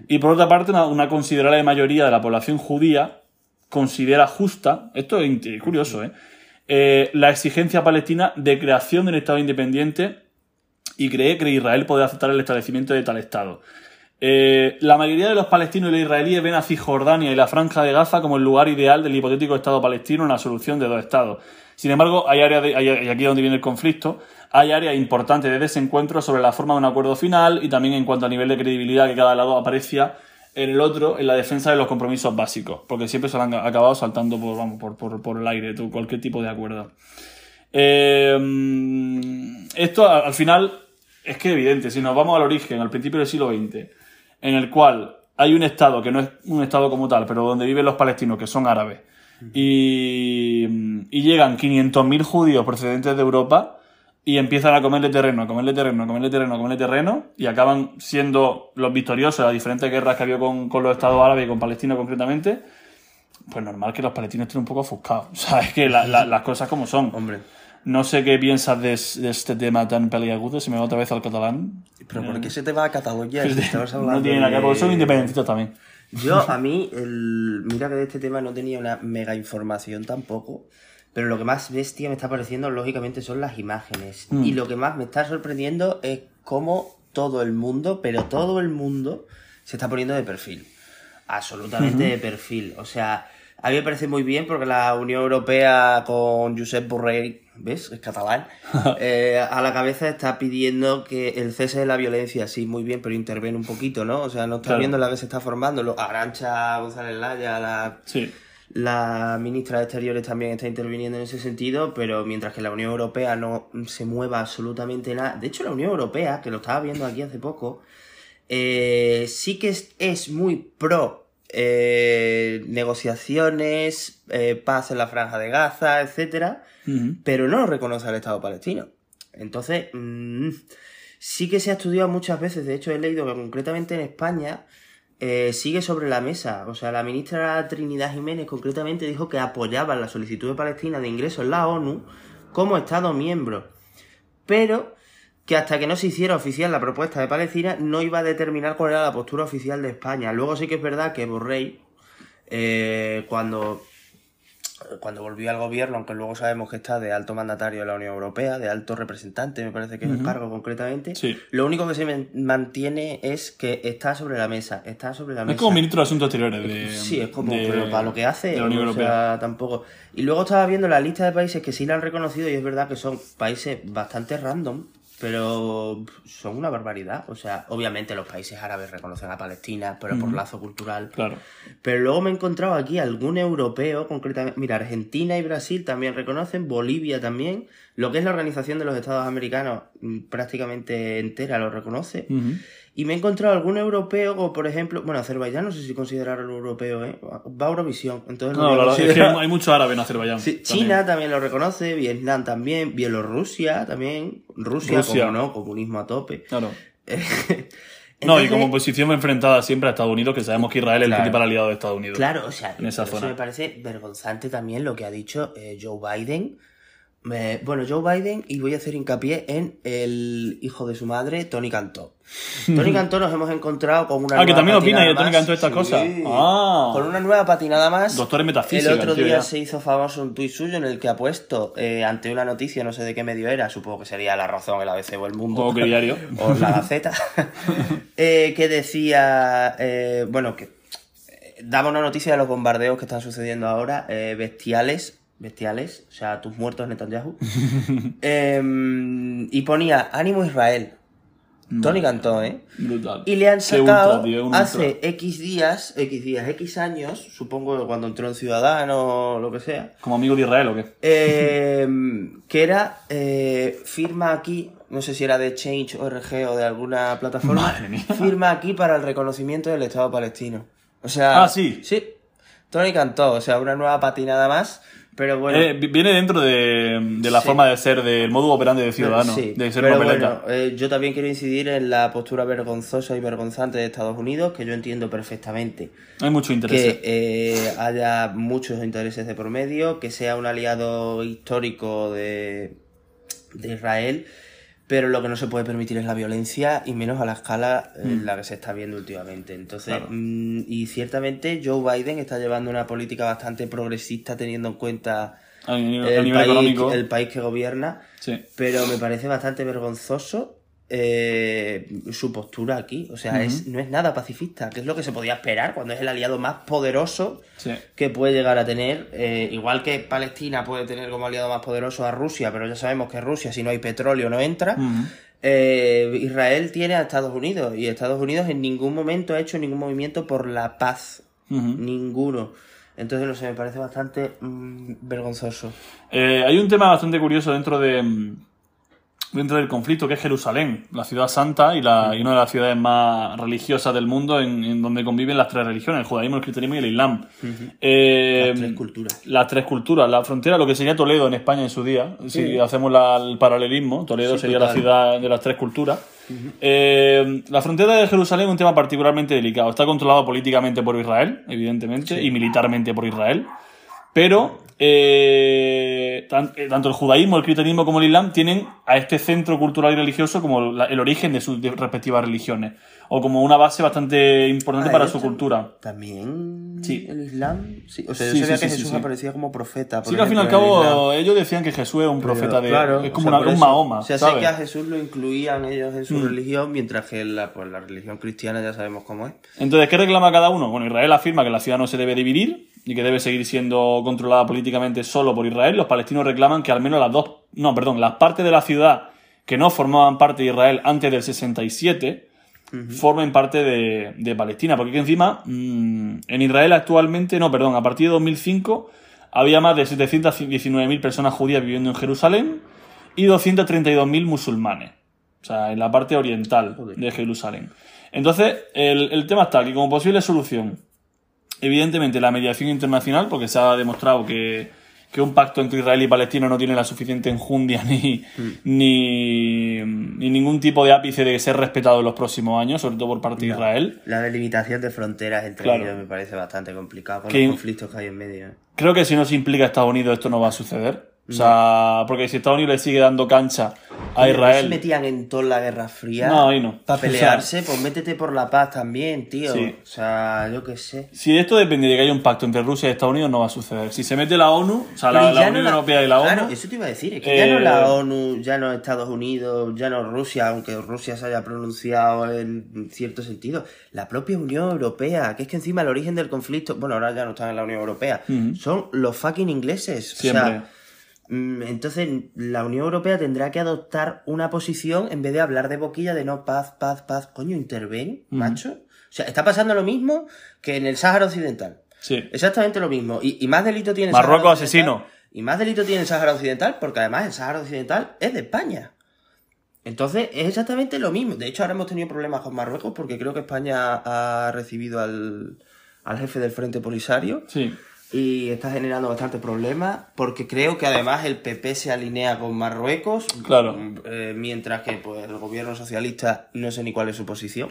Y por otra parte, una, una considerable mayoría de la población judía considera justa, esto es curioso, ¿eh? Eh, la exigencia palestina de creación de un estado independiente y cree que Israel puede aceptar el establecimiento de tal estado. Eh, la mayoría de los palestinos y los israelíes ven a Cisjordania y la Franja de Gaza como el lugar ideal del hipotético Estado palestino en la solución de dos estados. Sin embargo, hay áreas, y aquí es donde viene el conflicto, hay áreas importantes de desencuentro sobre la forma de un acuerdo final y también en cuanto a nivel de credibilidad que cada lado aprecia en el otro en la defensa de los compromisos básicos, porque siempre se han acabado saltando por, vamos, por, por, el aire, cualquier tipo de acuerdo. Eh, esto al al final es que evidente, si nos vamos al origen, al principio del siglo XX, en el cual hay un Estado que no es un Estado como tal, pero donde viven los palestinos, que son árabes, y, y llegan 500.000 judíos procedentes de Europa y empiezan a comerle terreno, a comerle terreno, a comerle terreno, a comerle terreno, y acaban siendo los victoriosos en las diferentes guerras que ha habido con, con los Estados árabes y con Palestina concretamente, pues normal que los palestinos estén un poco ofuscados. [laughs] O sea, es que la- la- las cosas como son. Hombre. No sé qué piensas de, es- de este tema tan peliagudo, se me va otra vez al catalán. Pero ¿por qué se te va a Cataluña? Si estabas hablando no tiene nada que ver, porque son de- independentistas también. Yo, a mí, el... mira que de este tema no tenía una mega información tampoco, pero lo que más bestia me está pareciendo, lógicamente, son las imágenes. Mm. Y lo que más me está sorprendiendo es cómo todo el mundo, pero todo el mundo, se está poniendo de perfil. Absolutamente de perfil. O sea, a mí me parece muy bien porque la Unión Europea con Josep Borrell, ¿ves? Es catalán. [laughs] eh, a la cabeza está pidiendo que el cese de la violencia, sí, muy bien, pero interviene un poquito, ¿no? O sea, no está Claro. viendo la que se está formando. Lo, Arancha González Laya, la, Sí. la ministra de Exteriores también está interviniendo en ese sentido, pero mientras que la Unión Europea no se mueva absolutamente nada. De hecho, la Unión Europea, que lo estaba viendo aquí hace poco, eh, sí que es, es muy pro eh, negociaciones, eh, paz en la franja de Gaza, etcétera, Ujú. pero no reconoce al Estado palestino. Entonces, mm, sí que se ha estudiado muchas veces, de hecho he leído que concretamente en España eh, sigue sobre la mesa. O sea, la ministra Trinidad Jiménez concretamente dijo que apoyaba la solicitud de Palestina de ingreso en la ONU como Estado miembro. pero que hasta que no se hiciera oficial la propuesta de Palestina no iba a determinar cuál era la postura oficial de España. Luego sí que es verdad que Borrell, eh, cuando cuando volvió al gobierno, aunque luego sabemos que está de alto mandatario de la Unión Europea, de alto representante, me parece que es el cargo concretamente, Sí. lo único que se mantiene es que está sobre la mesa, está sobre la mesa. Es como ministro de Asuntos Exteriores de. Sí, es como de- pero para lo que hace, de la Unión o Europea. sea, tampoco. Y luego estaba viendo la lista de países que sí la han reconocido y es verdad que son países bastante random, pero son una barbaridad. O sea, obviamente los países árabes reconocen a Palestina, pero por lazo cultural. Claro. Pero luego me he encontrado aquí algún europeo, concretamente, mira, Argentina y Brasil también reconocen, Bolivia también, lo que es la Organización de los Estados Americanos mm, prácticamente entera lo reconoce. Y me he encontrado algún europeo, como por ejemplo, bueno, Azerbaiyán no sé si considerarlo europeo, ¿eh? Va a Eurovisión, entonces No, verdad es que hay mucho árabe en Azerbaiyán. Sí, también. China también lo reconoce, Vietnam también, Bielorrusia también, Rusia, Rusia. como no, comunismo a tope. Claro. [laughs] No, y Entonces, como posición enfrentada siempre a Estados Unidos, que sabemos que Israel es el principal aliado de Estados Unidos. Claro, o sea, en esa eso me parece vergonzante también lo que ha dicho eh, Joe Biden. Me- bueno, Joe Biden, y voy a hacer hincapié en el hijo de su madre, Tony Cantó. [laughs] Tony Cantó nos hemos encontrado con una Ah, que nueva también opina patinada de Tony más. Cantó estas cosas. Ah. Con una nueva patinada más. Doctor en metafísica, El otro día ya. se hizo famoso un tuit suyo en el que ha puesto, eh, ante una noticia, no sé de qué medio era, supongo que sería La Razón, el ABC o El Mundo. O diario. [laughs] o La Gaceta. [laughs] eh, que decía, eh, bueno, que daba una noticia de los bombardeos que están sucediendo ahora, eh, bestiales, bestiales, o sea, tus muertos Netanyahu. [laughs] Em, y ponía, ánimo Israel. Tony Cantó, ¿eh? Brutal. Y le han sacado ultra, tío, un hace. X días, X días, X años, supongo que cuando entró en Ciudadano o lo que sea, ¿Como amigo de Israel o qué? eh, [laughs] que era eh, firma aquí, no sé si era de Change.org o de alguna plataforma, Madre mía. firma aquí para el reconocimiento del Estado palestino. O sea, Ah, sí. Sí. Tony cantó, o sea, una nueva patinada más, pero bueno. Eh, vi- viene dentro de, de la Sí. forma de ser, del modo operandi de Ciudadano, Sí, de ser pero bueno, eh, yo también quiero incidir en la postura vergonzosa y vergonzante de Estados Unidos, que yo entiendo perfectamente Hay mucho interés. que eh, haya muchos intereses de por medio, que sea un aliado histórico de, de Israel, pero lo que no se puede permitir es la violencia y menos a la escala en la que se está viendo últimamente. Entonces, Claro. mm, y ciertamente Joe Biden está llevando una política bastante progresista teniendo en cuenta a nivel, a el, nivel país, el país que gobierna, Sí. pero me parece bastante vergonzoso eh, su postura aquí. O sea, es, no es nada pacifista, que es lo que se podía esperar cuando es el aliado más poderoso Sí. que puede llegar a tener. eh, igual que Palestina puede tener como aliado más poderoso a Rusia, pero ya sabemos que Rusia, si no hay petróleo, no entra. Eh, Israel tiene a Estados Unidos y Estados Unidos en ningún momento ha hecho ningún movimiento por la paz. Ninguno. Entonces, no sé, me parece bastante mm, vergonzoso. Eh, hay un tema bastante curioso dentro de mm, dentro del conflicto que es Jerusalén, la ciudad santa y, la, y una de las ciudades más religiosas del mundo en, en donde conviven las tres religiones, el judaísmo, el cristianismo y el islam. Eh, Las tres culturas. Las tres culturas, la frontera, lo que sería Toledo en España en su día, si hacemos la- el paralelismo, Toledo Sí, sería la ciudad de las tres culturas. Eh, la frontera de Jerusalén es un tema particularmente delicado. Está controlado políticamente por Israel, evidentemente, y militarmente por Israel. Pero eh, eh, tanto el judaísmo, el cristianismo como el islam tienen a este centro cultural y religioso como la- el origen de sus respectivas religiones. O como una base bastante importante Ah, para su cultura. También Sí. el Islam. Sí. O sea, yo Sí, sabía sí, que Jesús aparecía como profeta. por Sí que al fin y al el cabo ellos decían que Jesús es un profeta de... Claro, es o como sea, una- por un. Mahoma, O sea, sé ¿sabes? Mm. que a Jesús lo incluían ellos en su religión, mientras que la, pues, la religión cristiana ya sabemos cómo es. Entonces, ¿qué reclama cada uno? Bueno, Israel afirma que la ciudad no se debe dividir y que debe seguir siendo controlada políticamente solo por Israel. Los palestinos reclaman que al menos las dos, no, perdón, las partes de la ciudad que no formaban parte de Israel antes del 67 formen parte de, de Palestina. Porque encima, mm, en Israel actualmente, no, perdón, a partir de 2005 había más de 719.000 personas judías viviendo en Jerusalén y 232.000 musulmanes. O sea, en la parte oriental de Jerusalén. Entonces, el, el tema está que como posible solución, evidentemente la mediación internacional, porque se ha demostrado que, que un pacto entre Israel y Palestina no tiene la suficiente enjundia [laughs] ni, ni, ni ningún tipo de ápice de ser respetado en los próximos años, sobre todo por parte de Israel. La delimitación de fronteras entre Claro. ellos me parece bastante complicado con Que- los conflictos que hay en medio. ¿eh? Creo que si no se implica Estados Unidos esto no va a suceder. O sea, porque si Estados Unidos le sigue dando cancha a ¿No se Israel. metían en toda la Guerra Fría? No, ahí no. Para O sea- pelearse, pues métete por la paz también, tío. Sí. O sea, yo qué sé. Si de esto depende de que haya un pacto entre Rusia y Estados Unidos, no va a suceder. Si se mete la ONU, o sea, la, Unión no Europea y la ONU. Claro, eso te iba a decir. Es que ya no eh, la ONU, ya no Estados Unidos, ya no Rusia, aunque Rusia se haya pronunciado en cierto sentido. La propia Unión Europea, que es que encima el origen del conflicto, bueno, ahora ya no están en la Unión Europea, son los fucking ingleses. O Siempre. sea, mm, entonces la Unión Europea tendrá que adoptar una posición en vez de hablar de boquilla de no paz, paz, paz. Coño, interven, macho. O sea, está pasando lo mismo que en el Sáhara Occidental. Sí. Exactamente lo mismo. Y, y más delito tiene el Marruecos asesino. Y más delito tiene el Sáhara Occidental porque además el Sáhara Occidental es de España. Entonces es exactamente lo mismo. De hecho, ahora hemos tenido problemas con Marruecos porque creo que España ha recibido al, al jefe del Frente Polisario Sí. Y está generando bastantes problemas porque creo que además el PP se alinea con Marruecos. Claro. eh, mientras que pues, el gobierno socialista no sé ni cuál es su posición.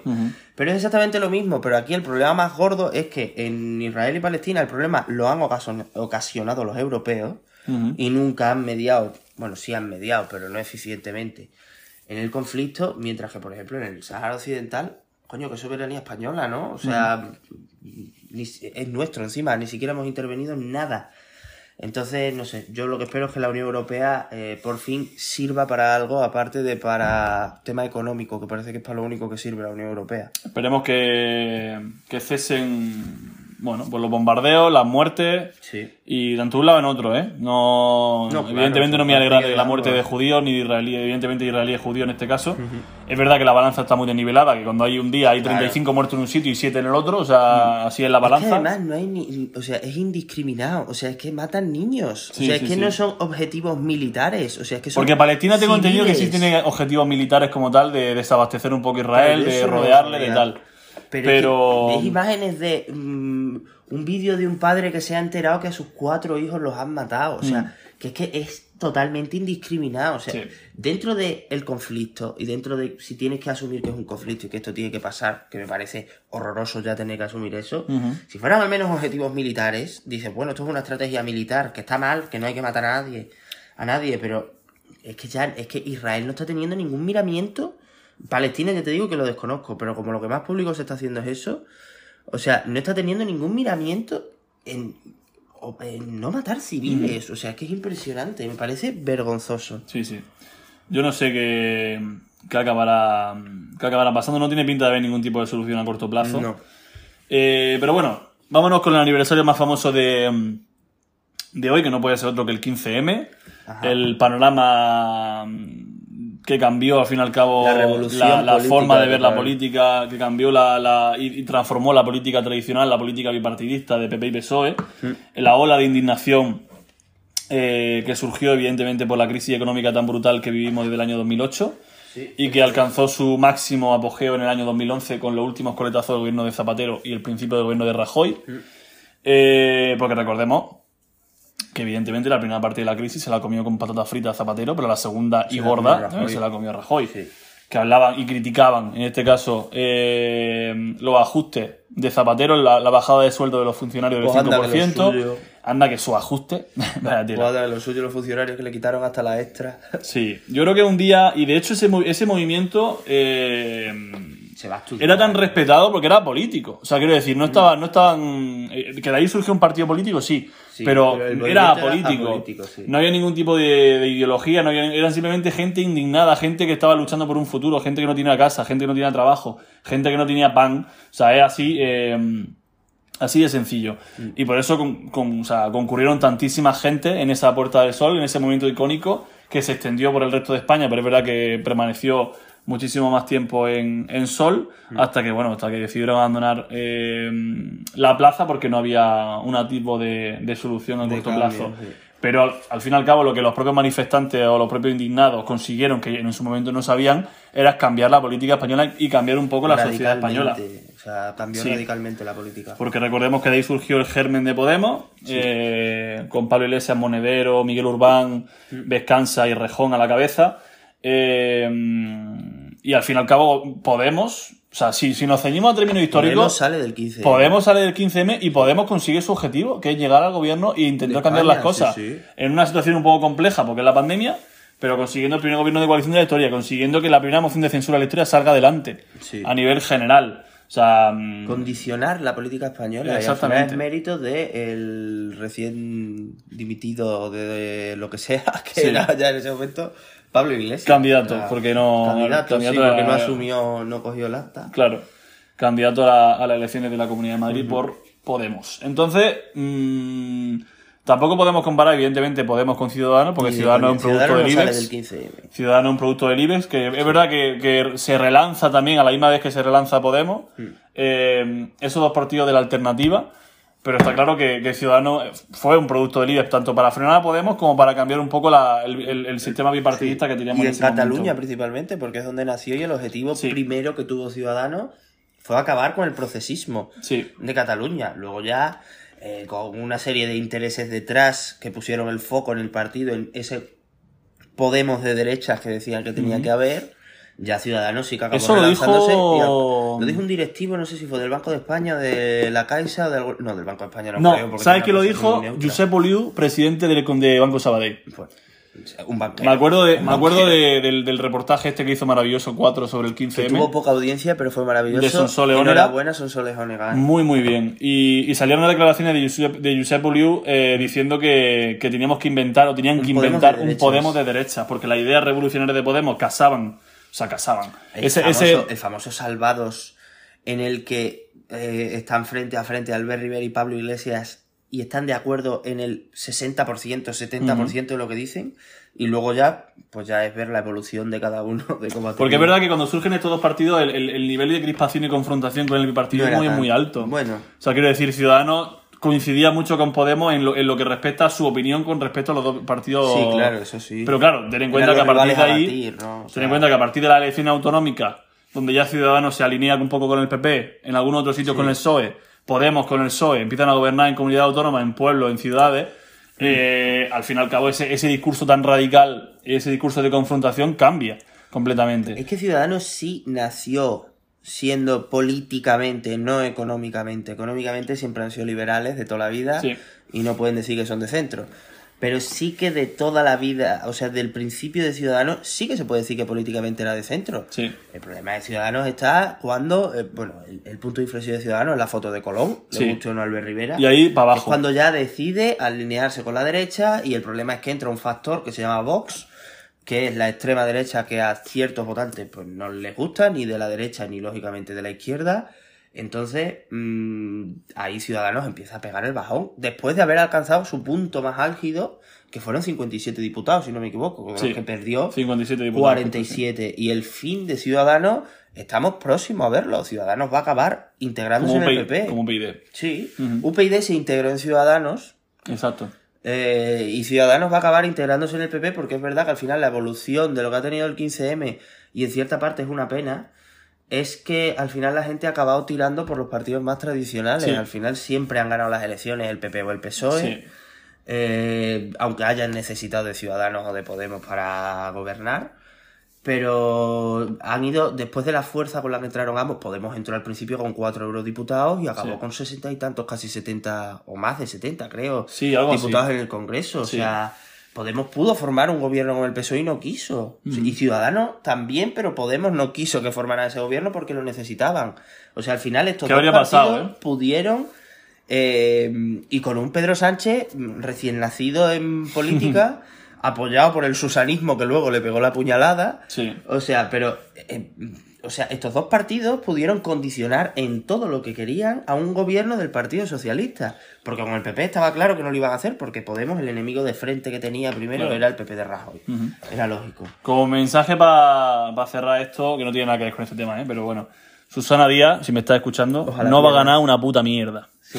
Pero es exactamente lo mismo, pero aquí el problema más gordo es que en Israel y Palestina el problema lo han ocasion- ocasionado los europeos y nunca han mediado, bueno, sí han mediado, pero no eficientemente en el conflicto, mientras que, por ejemplo, en el Sahara Occidental, coño, que soberanía española, ¿no? O sea, ni es nuestro encima, ni siquiera hemos intervenido en nada. Entonces, no sé, yo lo que espero es que la Unión Europea eh, por fin sirva para algo, aparte de para tema económico, que parece que es para lo único que sirve la Unión Europea. Esperemos que, que cesen bueno, pues los bombardeos, las muertes. Sí. Y tanto un lado en otro, ¿eh? No, No, claro, evidentemente no me eso alegra es de la muerte de algo. judíos ni de israelíes, evidentemente israelíes judíos en este caso. Es verdad que la balanza está muy desnivelada, que cuando hay un día hay Claro. 35 muertos en un sitio y 7 en el otro, o sea, así es la Es que balanza. además no hay ni, o sea, es indiscriminado, o sea, es que matan niños, Sí, o sea, sí, es que sí. no son objetivos militares, o sea, es que son Porque Palestina tengo entendido que sí tiene objetivos militares como tal, de desabastecer un poco Israel, Claro, de no rodearle, de tal. Pero, Pero- es que imágenes de mm, un vídeo de un padre que se ha enterado que a sus cuatro hijos los han matado. O sea, que es que es totalmente indiscriminado. O sea, Mm. Sí. dentro del conflicto y dentro de si tienes que asumir que es un conflicto y que esto tiene que pasar, que me parece horroroso ya tener que asumir eso, si fueran al menos objetivos militares, dices, bueno, esto es una estrategia militar, que está mal, que no hay que matar a nadie, a nadie, pero es que ya, es que Israel no está teniendo ningún miramiento. Palestina, ya te digo que lo desconozco, pero como lo que más público se está haciendo es eso, o sea, no está teniendo ningún miramiento en, no matar civiles. O sea, es que es impresionante, me parece vergonzoso. Sí, sí. Yo no sé qué, qué acabará, qué acabará pasando. No tiene pinta de haber ningún tipo de solución a corto plazo. No. Eh, pero bueno, vámonos con el aniversario más famoso de, mm, de hoy, que no puede ser otro que el 15M. Ajá. El panorama mm, que cambió al fin y al cabo La forma de ver la política, que cambió la, la- y, y transformó la política tradicional, la política bipartidista de PP y PSOE. E. La ola de indignación eh, que surgió evidentemente por la crisis económica tan brutal que vivimos desde el año 2008 Sí. y que alcanzó su máximo apogeo en el año 2011 con los últimos coletazos del gobierno de Zapatero y el principio del gobierno de Rajoy. Eh, porque recordemos que evidentemente la primera parte de la crisis se la comió con patatas fritas Zapatero, pero la segunda y gorda eh, se la comió Rajoy. Sí. Que hablaban y criticaban, en este caso, eh, los ajustes de Zapatero, la, la bajada de sueldo de los funcionarios del Pues anda que lo 5%. suyo. Anda que su ajuste. [laughs] Vaya tela. Guarda lo suyo los funcionarios que le quitaron hasta la extra. Sí, yo creo que un día, y de hecho ese, ese movimiento eh, Se va a estudiar. era tan respetado porque era político. O sea, quiero decir, no, estaba, no estaban... eh, que de ahí surgió un partido político, sí, Sí, pero, era apolítico, sí. No había ningún tipo de, de ideología, no había- eran simplemente gente indignada, gente que estaba luchando por un futuro, gente que no tenía casa, gente que no tenía trabajo, gente que no tenía pan. O sea, es así... eh, Así de sencillo. Mm. Y por eso con- con- o sea, concurrieron tantísima gente en esa Puerta del Sol, en ese momento icónico, que se extendió por el resto de España, pero es verdad que permaneció muchísimo más tiempo en, en Sol, Mm. hasta que, bueno, hasta que decidieron abandonar eh, la plaza porque no había un tipo de, de solución a De corto cambio, plazo. sí. Pero al, al fin y al cabo lo que los propios manifestantes o los propios indignados consiguieron, que en su momento no sabían, era cambiar la política española y cambiar un poco la sociedad española. O sea, cambió Sí. radicalmente la política. Porque recordemos que de ahí surgió el germen de Podemos, eh, con Pablo Iglesias, Monedero, Miguel Urbán, Vescanza y Rejón a la cabeza. Eh, y al fin y al cabo, Podemos O sea, si, si nos ceñimos a términos históricos, Podemos sale del 15. Podemos salir del 15M y Podemos conseguir su objetivo, que es llegar al gobierno e intentar De cambiar España, las cosas. sí, sí. En una situación un poco compleja, porque es la pandemia, pero consiguiendo el primer gobierno de coalición de la historia, consiguiendo que la primera moción de censura de la historia salga adelante, Sí. a nivel general. O sea, mm, Condicionar la política española. Y al final Exactamente. es mérito del recién dimitido de, de lo que sea, [laughs] que Sí. era ya en ese momento Pablo Iglesias. Candidato, sea, porque no- Candidato, candidato sí, porque no asumió, no cogió el acta. claro, candidato a, la- a las elecciones de la Comunidad de Madrid por Podemos. Entonces, mm, tampoco podemos comparar, evidentemente, Podemos con Ciudadanos, porque Ciudadanos es un producto Ciudadanos del IBEX. del 15M. Ciudadano es un producto del IBEX, que es verdad que, que se relanza también a la misma vez que se relanza Podemos. Eh, esos dos partidos de la alternativa. Pero está claro que, que Ciudadano fue un producto del IBEX, tanto para frenar a Podemos como para cambiar un poco la- el, el- el sistema bipartidista que teníamos Y en en Cataluña momento. principalmente, porque es donde nació y el objetivo Sí. primero que tuvo Ciudadanos fue acabar con el procesismo Sí, de Cataluña. Luego ya, eh, con una serie de intereses detrás que pusieron el foco en el partido, en ese Podemos de derechas que decían que tenía que haber, ya Ciudadanos sí que acabó Eso lo dijo- al- lo dijo un directivo, no sé si fue del Banco de España, de la Caixa o de algún... No, del Banco de España no, No, creo. ¿sabes es quién lo dijo? Josep Oliu, presidente del, de Banco Sabadell. Pues, un banquero. Me acuerdo, de, Un me acuerdo de- del, del reportaje este que hizo Maravilloso 4 sobre el Que 15M. tuvo poca audiencia, pero fue maravilloso. De Sonsoles Onega. Enhorabuena, Sonsoles Onega. Muy, muy bien. Y, y salieron las declaraciones de Josep, de Josep Oliu eh, diciendo que, que teníamos que inventar, o tenían que inventar un derechas. Podemos de derecha, porque las ideas revolucionarias de Podemos casaban, o sea, casaban. El, Ese, famoso, ese, el famoso Salvados, en el que eh, están frente a frente Albert Rivera y Pablo Iglesias y están de acuerdo en el 60%, 70% de lo que dicen, y luego ya, pues ya es ver la evolución de cada uno, de cómo porque es verdad que cuando surgen estos dos partidos, el, el- el nivel de crispación y confrontación con el bipartido No es tan- muy alto. Bueno. O sea, quiero decir, Ciudadanos coincidía mucho con Podemos en lo, en lo que respecta a su opinión con respecto a los dos partidos. Sí, claro, eso sí. Pero claro, ten en cuenta que a partir de ahí. batir, ¿no? O ten sea- en cuenta que a partir de la elección autonómica, donde ya Ciudadanos se alinea un poco con el PP, en algunos otros sitios con el PSOE, Podemos con el PSOE, empiezan a gobernar en comunidad autónoma, en pueblos, en ciudades. eh, al fin y al cabo, ese, ese discurso tan radical, ese discurso de confrontación cambia completamente. Es que Ciudadanos sí nació siendo políticamente, no económicamente. Económicamente siempre han sido liberales de toda la vida Sí. y no pueden decir que son de centro. Pero sí que de toda la vida, o sea, del principio de Ciudadanos, sí que se puede decir que políticamente era de centro. Sí. El problema de Ciudadanos está cuando, eh, bueno, el, el punto de inflexión de Ciudadanos es la foto de Colón, le Sí. o no Albert Rivera. Y ahí para Es abajo. cuando ya decide alinearse con la derecha y el problema es que entra un factor que se llama Vox, que es la extrema derecha que a ciertos votantes pues no les gusta, ni de la derecha ni lógicamente de la izquierda. Entonces, mm, ahí Ciudadanos empieza a pegar el bajón, después de haber alcanzado su punto más álgido, que fueron 57 diputados, si no me equivoco, Sí. que perdió 57 diputados. 47. Y el fin de Ciudadanos, estamos próximos a verlo. Ciudadanos va a acabar integrándose Como en el. PP. Como PID. Sí, Ujú. UPyD se integró en Ciudadanos Exacto. Eh, y Ciudadanos va a acabar integrándose en el PP porque es verdad que al final la evolución de lo que ha tenido el 15M y en cierta parte es una pena es que al final la gente ha acabado tirando por los partidos más tradicionales. Sí. Al final siempre han ganado las elecciones el PP o el PSOE. Sí. eh, aunque hayan necesitado de Ciudadanos o de Podemos para gobernar. Pero han ido, después de la fuerza con la que entraron ambos, Podemos entró al principio con cuatro eurodiputados y acabó Sí. con sesenta y tantos, casi 70 o más de 70, creo, Sí, algo así. diputados en el Congreso. Sí. O sea, Podemos pudo formar un gobierno con el PSOE y no quiso. Y Ciudadanos también, pero Podemos no quiso que formaran ese gobierno porque lo necesitaban. O sea, al final estos ¿Qué dos partidos pasado, eh? pudieron eh, y con un Pedro Sánchez mm, recién nacido en política, [laughs] apoyado por el susanismo que luego le pegó la puñalada. Sí. O sea, pero. eh, o sea, estos dos partidos pudieron condicionar en todo lo que querían a un gobierno del Partido Socialista. Porque con el PP estaba claro que no lo iban a hacer, porque Podemos, el enemigo de frente que tenía primero, Claro. era el PP de Rajoy. Era lógico. Como mensaje para cerrar esto, que no tiene nada que ver con este tema, ¿eh? pero bueno. Susana Díaz, si me estás escuchando, Ojalá no va a ganar una puta mierda. [laughs]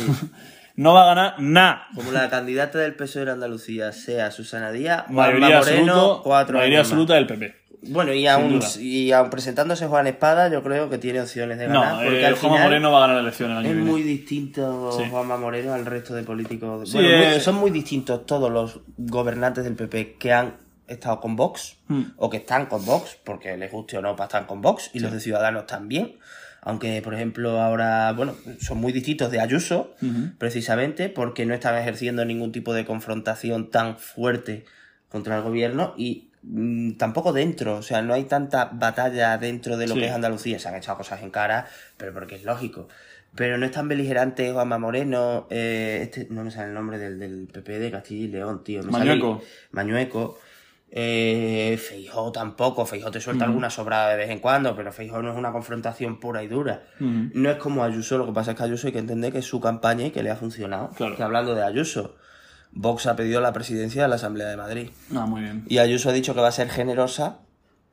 no va a ganar nada. Como la candidata del PSOE de Andalucía sea Susana Díaz, Mayoría, Juanma Moreno, absoluto, cuatro mayoría absoluta del PP. Bueno, y aún, y aún presentándose Juan Espada, yo creo que tiene opciones de ganar. No, porque eh, al Juanma final Moreno va a ganar la elección el año es que muy distinto Sí. Juanma Moreno al resto de políticos. Sí, Bueno, muy- eh. son muy distintos todos los gobernantes del PP que han estado con Vox Hmm. o que están con Vox, porque les guste o no, para estar con Vox, y los de Ciudadanos también. Aunque, por ejemplo, ahora, bueno, son muy distintos de Ayuso, precisamente porque no están ejerciendo ningún tipo de confrontación tan fuerte contra el gobierno y mm, tampoco dentro, o sea, no hay tanta batalla dentro de lo Sí. que es Andalucía. Se han echado cosas en cara, pero porque es lógico. Pero no es tan beligerante Juanma Moreno, eh, este, no me sale el nombre del, del PP de Castilla y León, tío. me sale- Mañueco. Eh, Feijó tampoco, Feijó te suelta alguna sobrada de vez en cuando, pero Feijó no es una confrontación pura y dura. No es como Ayuso, lo que pasa es que Ayuso hay que entender que es su campaña y que le ha funcionado. Claro. Que hablando de Ayuso, Vox ha pedido la presidencia de la Asamblea de Madrid. Ah, muy bien. Y Ayuso ha dicho que va a ser generosa,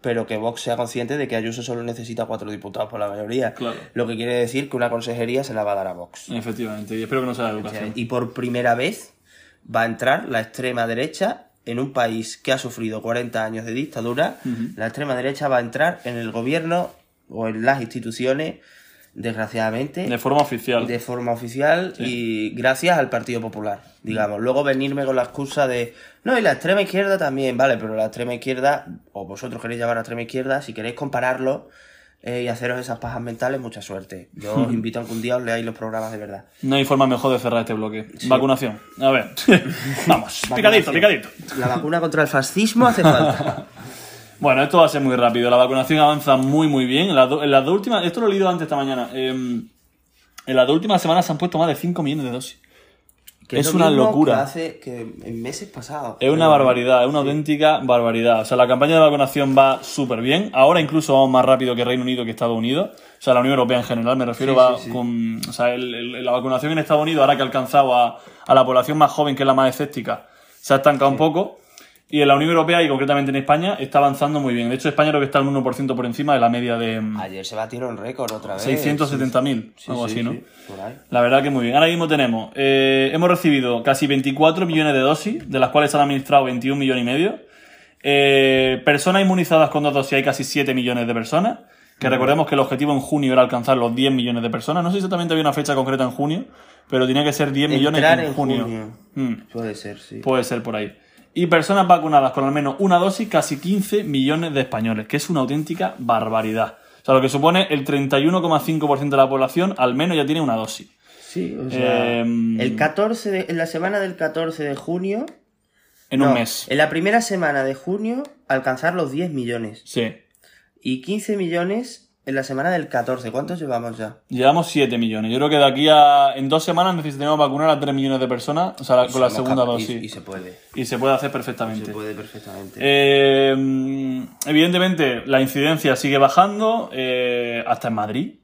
pero que Vox sea consciente de que Ayuso solo necesita cuatro diputados por la mayoría. Claro. Lo que quiere decir que una consejería se la va a dar a Vox. Efectivamente. Y espero que no sea la educación. Y por primera vez va a entrar la extrema derecha en un país que ha sufrido 40 años de dictadura. La extrema derecha va a entrar en el gobierno o en las instituciones, desgraciadamente, De forma oficial. de forma oficial y gracias al Partido Popular, digamos. Luego venirme con la excusa de, no, y la extrema izquierda también, vale, pero la extrema izquierda, o vosotros queréis llamar a extrema izquierda, si queréis compararlo eh, y haceros esas pajas mentales, mucha suerte. Yo os [laughs] invito a que un día os leáis los programas de verdad. No hay forma mejor de cerrar este bloque. Vacunación. A ver. [laughs] Vamos. Picadito, picadito. La vacuna contra el fascismo hace falta. [laughs] Bueno, esto va a ser muy rápido. La vacunación avanza muy, muy bien. En las, do- en las dos últimas, esto lo he leído antes esta mañana. eh, en las dos últimas semanas se han puesto más de 5 millones de dosis. Que Es una locura. Que hace que en meses pasados. Es una barbaridad, es una auténtica barbaridad. O sea, la campaña de vacunación va súper bien. Ahora incluso vamos más rápido que Reino Unido que Estados Unidos. O sea, la Unión Europea en general, me refiero, Sí, va sí. con... O sea, el- el- la vacunación en Estados Unidos, ahora que ha alcanzado a, a la población más joven, que es la más escéptica, se ha estancado un poco. Y en la Unión Europea, y concretamente en España, está avanzando muy bien. De hecho, España creo que está un 1% por encima de la media de mm, Ayer se batieron récord otra vez. 670.000, Sí, algo sí, así, ¿no? sí, por ahí. La verdad que muy bien. Ahora mismo tenemos, eh, hemos recibido casi 24 millones de dosis, de las cuales se han administrado 21 millones y medio. Eh, personas inmunizadas con dos dosis hay casi 7 millones de personas. Que recordemos que el objetivo en junio era alcanzar los 10 millones de personas. No sé si exactamente había una fecha concreta en junio, pero tenía que ser 10 millones en, en junio. junio. Mm, Puede ser, sí. puede ser por ahí. Y personas vacunadas con al menos una dosis, casi 15 millones de españoles, que es una auténtica barbaridad. O sea, lo que supone el 31,5% de la población al menos ya tiene una dosis. Sí, o sea, Em, el 14 de- en la semana del 14 de junio, En un mes. en la primera semana de junio alcanzar los 10 millones Sí. y 15 millones en la semana del 14. ¿Cuántos llevamos ya? Llevamos 7 millones. Yo creo que de aquí a. En dos semanas necesitaremos vacunar a 3 millones de personas, o sea, con la segunda capa- y- dosis. Y, se puede. Y se puede hacer perfectamente. Se puede perfectamente. Eh, evidentemente, la incidencia sigue bajando, eh, hasta en Madrid,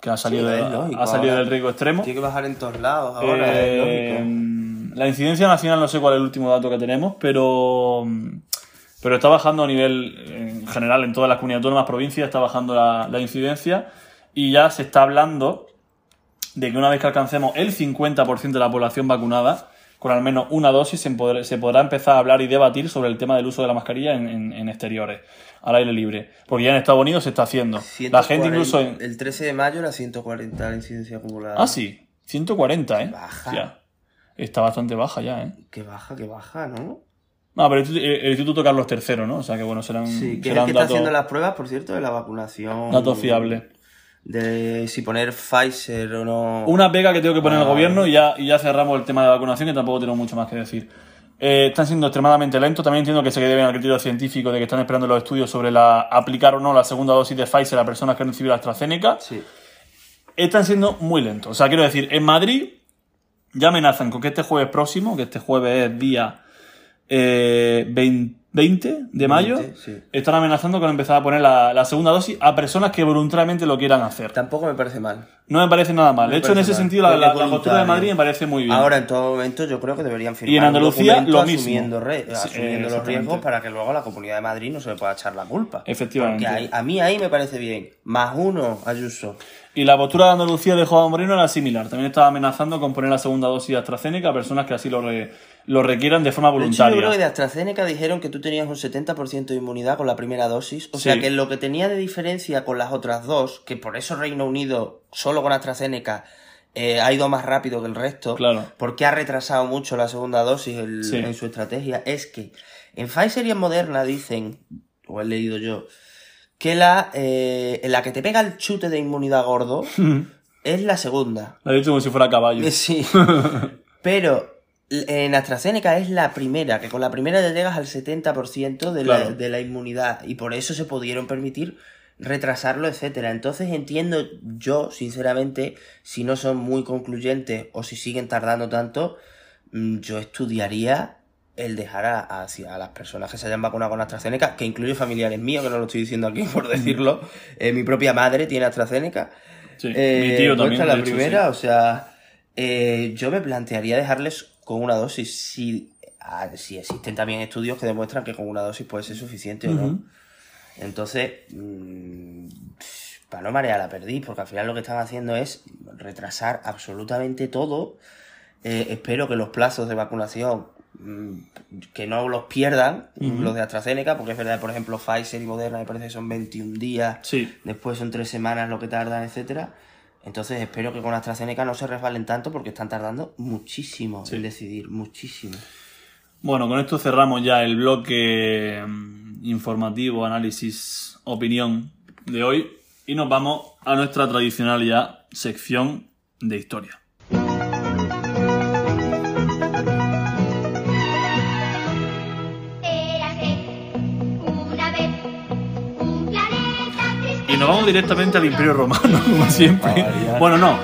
que ha salido, Sí, de- es lógico, ha salido del riesgo extremo. Tiene que bajar en todos lados ahora, Eh, es lógico. la incidencia nacional no sé cuál es el último dato que tenemos, pero, pero está bajando a nivel en general en todas las comunidades autónomas, provincias, está bajando la, la incidencia y ya se está hablando de que una vez que alcancemos el 50% de la población vacunada, con al menos una dosis, se podrá, se podrá empezar a hablar y debatir sobre el tema del uso de la mascarilla en, en- en exteriores, al aire libre. Porque ya en Estados Unidos se está haciendo. La gente 140 incluso en... El 13 de mayo era 140 la incidencia acumulada. Ah, sí. 140, ¿eh? Baja. Hostia. Está bastante baja ya, ¿eh? Que baja, que baja, ¿no? No, pero el, Instituto- el Instituto Carlos III, ¿no? O sea que bueno, serán, Sí, que es el serán que está datos, haciendo las pruebas, por cierto, de la vacunación. datos fiables. De si poner Pfizer o no. Una pega que tengo que poner al Ah. gobierno y ya, y ya cerramos el tema de vacunación, que tampoco tengo mucho más que decir. Eh, están siendo extremadamente lentos. También entiendo que se deben al criterio científico de que están esperando los estudios sobre la aplicar o no la segunda dosis de Pfizer a personas que han recibido la AstraZeneca. Sí. Están siendo muy lentos. O sea, quiero decir, en Madrid ya amenazan con que este jueves próximo, que este jueves es día eh, 20, 20 de mayo, 20, sí. están amenazando con empezar a poner la, la segunda dosis a personas que voluntariamente lo quieran hacer. Tampoco me parece mal. No me parece nada mal. Me De hecho, en ese mal. sentido, la, la- postura de. Madrid me parece muy bien. Ahora, en todo momento, yo creo que deberían firmar Y en Andalucía, lo mismo. Asumiendo, re- Sí, asumiendo los riesgos para que luego a la Comunidad de Madrid no se le pueda echar la culpa. Efectivamente. Porque ahí- a mí ahí me parece bien. Más uno, Ayuso. Y la postura de Andalucía de Juan Moreno era similar. También estaba amenazando con poner la segunda dosis de AstraZeneca a personas que así lo, re- lo requieran de forma De hecho, yo voluntaria. creo que de AstraZeneca dijeron que tú tenías un 70% de inmunidad con la primera dosis. O sea que lo que tenía de diferencia con las otras dos, que por eso Reino Unido, solo con AstraZeneca, eh, ha ido más rápido que el resto, Claro. porque ha retrasado mucho la segunda dosis el- Sí. en su estrategia, es que en Pfizer y en Moderna dicen, o he leído yo, que la, eh, la que te pega el chute de inmunidad gordo es la segunda. Lo he dicho como si fuera caballo. Eh, Sí. [laughs] Pero en AstraZeneca es la primera, que con la primera ya llegas al 70% de, la, de la inmunidad y por eso se pudieron permitir retrasarlo, etcétera. Entonces entiendo yo, sinceramente, si no son muy concluyentes o si siguen tardando tanto, mm, yo estudiaría el dejar a, las personas que se hayan vacunado con AstraZeneca, que incluye familiares míos, que no lo estoy diciendo aquí por decirlo. Eh, mi propia madre tiene AstraZeneca. Sí, Eh, mi tío también. la de hecho, primera, sí. o sea, eh, yo me plantearía dejarles con una dosis si, ah, si existen también estudios que demuestran que con una dosis puede ser suficiente o no. Entonces, mm, para no marear la perdiz, porque al final lo que están haciendo es retrasar absolutamente todo. Espero que los plazos de vacunación mm, que no los pierdan, los de AstraZeneca, porque es verdad, por ejemplo, Pfizer y Moderna me parece que son 21 días, Sí. después son 3 semanas lo que tardan, etcétera. Entonces espero que con AstraZeneca no se resbalen tanto porque están tardando muchísimo Sí. en decidir, muchísimo. Bueno, con esto cerramos ya el bloque mm, informativo, análisis, opinión de hoy y nos vamos a nuestra tradicional ya sección de historia. Y nos vamos directamente al Imperio Romano, [laughs] como siempre. Vaya. Bueno, no.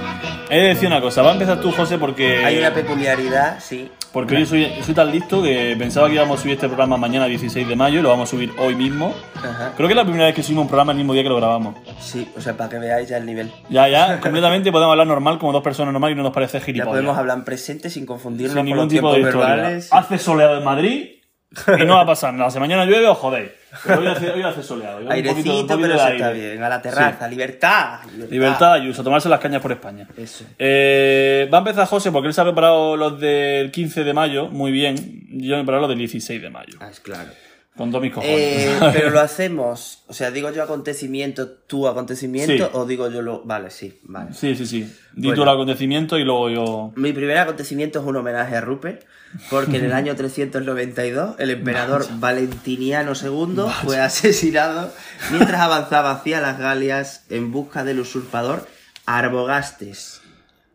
He de decir una cosa. Va a empezar tú, José, porque... Hay una peculiaridad, sí. Porque hoy soy, soy tan listo que pensaba que íbamos a subir este programa mañana 16 de mayo y lo vamos a subir hoy mismo. Ajá. Creo que es la primera vez que subimos un programa el mismo día que lo grabamos. Sí, o sea, para que veáis ya el nivel. Ya, ya, [laughs] completamente podemos hablar normal como dos personas normales y no nos parece Ya gilipollas. podemos hablar en presente sin confundirnos Sin con ningún los tipo de verbales. Hace soleado en Madrid [laughs] y no va a pasar nada. Si mañana llueve, os jodéis. Pero hoy hace, hoy hace soleado. hoy un Airecito, poquito- un poquito pero de se aire. está bien. A la terraza, libertad, libertad. Libertad, Ayuso, a tomarse las cañas por España. Eso. Eh, va a empezar José porque él se ha preparado los del 15 de mayo, muy bien. Yo me he preparado los del 16 de mayo. Ah, es claro. Con todos mis cojones. Eh, [laughs] pero lo hacemos, o sea, digo yo acontecimiento, tu acontecimiento, Sí. o digo yo lo. Vale, sí, vale. Sí, sí, sí. Di Bueno. tú el acontecimiento y luego yo. Mi primer acontecimiento es un homenaje a Rupert, porque en el año 392 el emperador Valentiniano II fue asesinado mientras avanzaba hacia las Galias en busca del usurpador Arbogastes.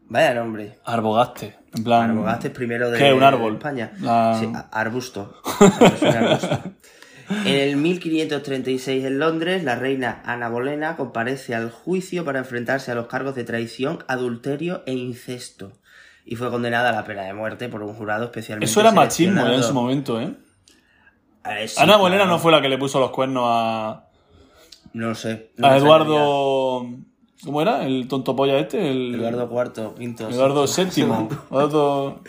Vaya nombre. Arbogaste. En plan. Arbogastes primero de, ¿Qué? ¿Un árbol? de España. La- Sí, arbusto. Es arbusto. [laughs] En el 1536 en Londres, la reina Ana Bolena comparece al juicio para enfrentarse a los cargos de traición, adulterio e incesto. Y fue condenada a la pena de muerte por un jurado especialmente Eso era machismo ya en su momento, ¿eh? Eh, sí, Ana claro. Bolena no fue la que le puso los cuernos a. No sé. no A Eduardo. ¿Cómo era? El tonto polla este. El... Eduardo IV, quinto. Eduardo segundo. [laughs] Eduardo-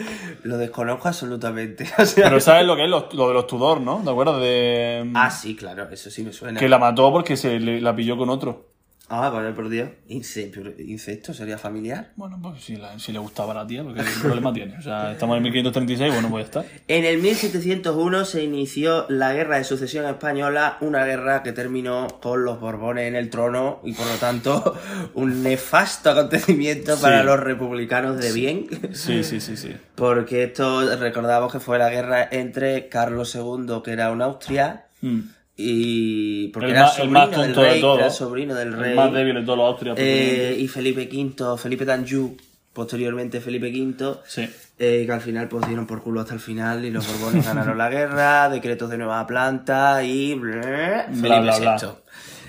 Lo desconozco absolutamente. [laughs] o sea- Pero sabes lo que es lo de los Tudor, ¿no? ¿Te acuerdas de. Ah, sí, claro, eso sí me suena. Que la mató porque se le- la pilló con otro. Ah, vale, por Dios. Ince- pero ¿Incesto sería familiar? Bueno, pues si, la- si le gustaba a la tía, porque qué problema tiene. O sea, estamos en 1536, bueno, pues ya está. En el 1701 se inició la Guerra de Sucesión Española, una guerra que terminó con los Borbones en el trono y por lo tanto [laughs] un nefasto acontecimiento Sí. para los republicanos de bien. Sí, sí, sí, sí. [laughs] Porque esto recordamos que fue la guerra entre Carlos II, que era un Austria, Mm. Y porque El era más- el más sobrino del tonto de rey, todos. era sobrino del rey. El más débil de todos los austrias. Eh, y Felipe V, Felipe d'Anjou, posteriormente Felipe V, Sí. eh, que al final pues dieron por culo hasta el final y los Borbones ganaron la guerra, [laughs] decretos de nueva planta y... Felipe Bla, bla, bla. VI.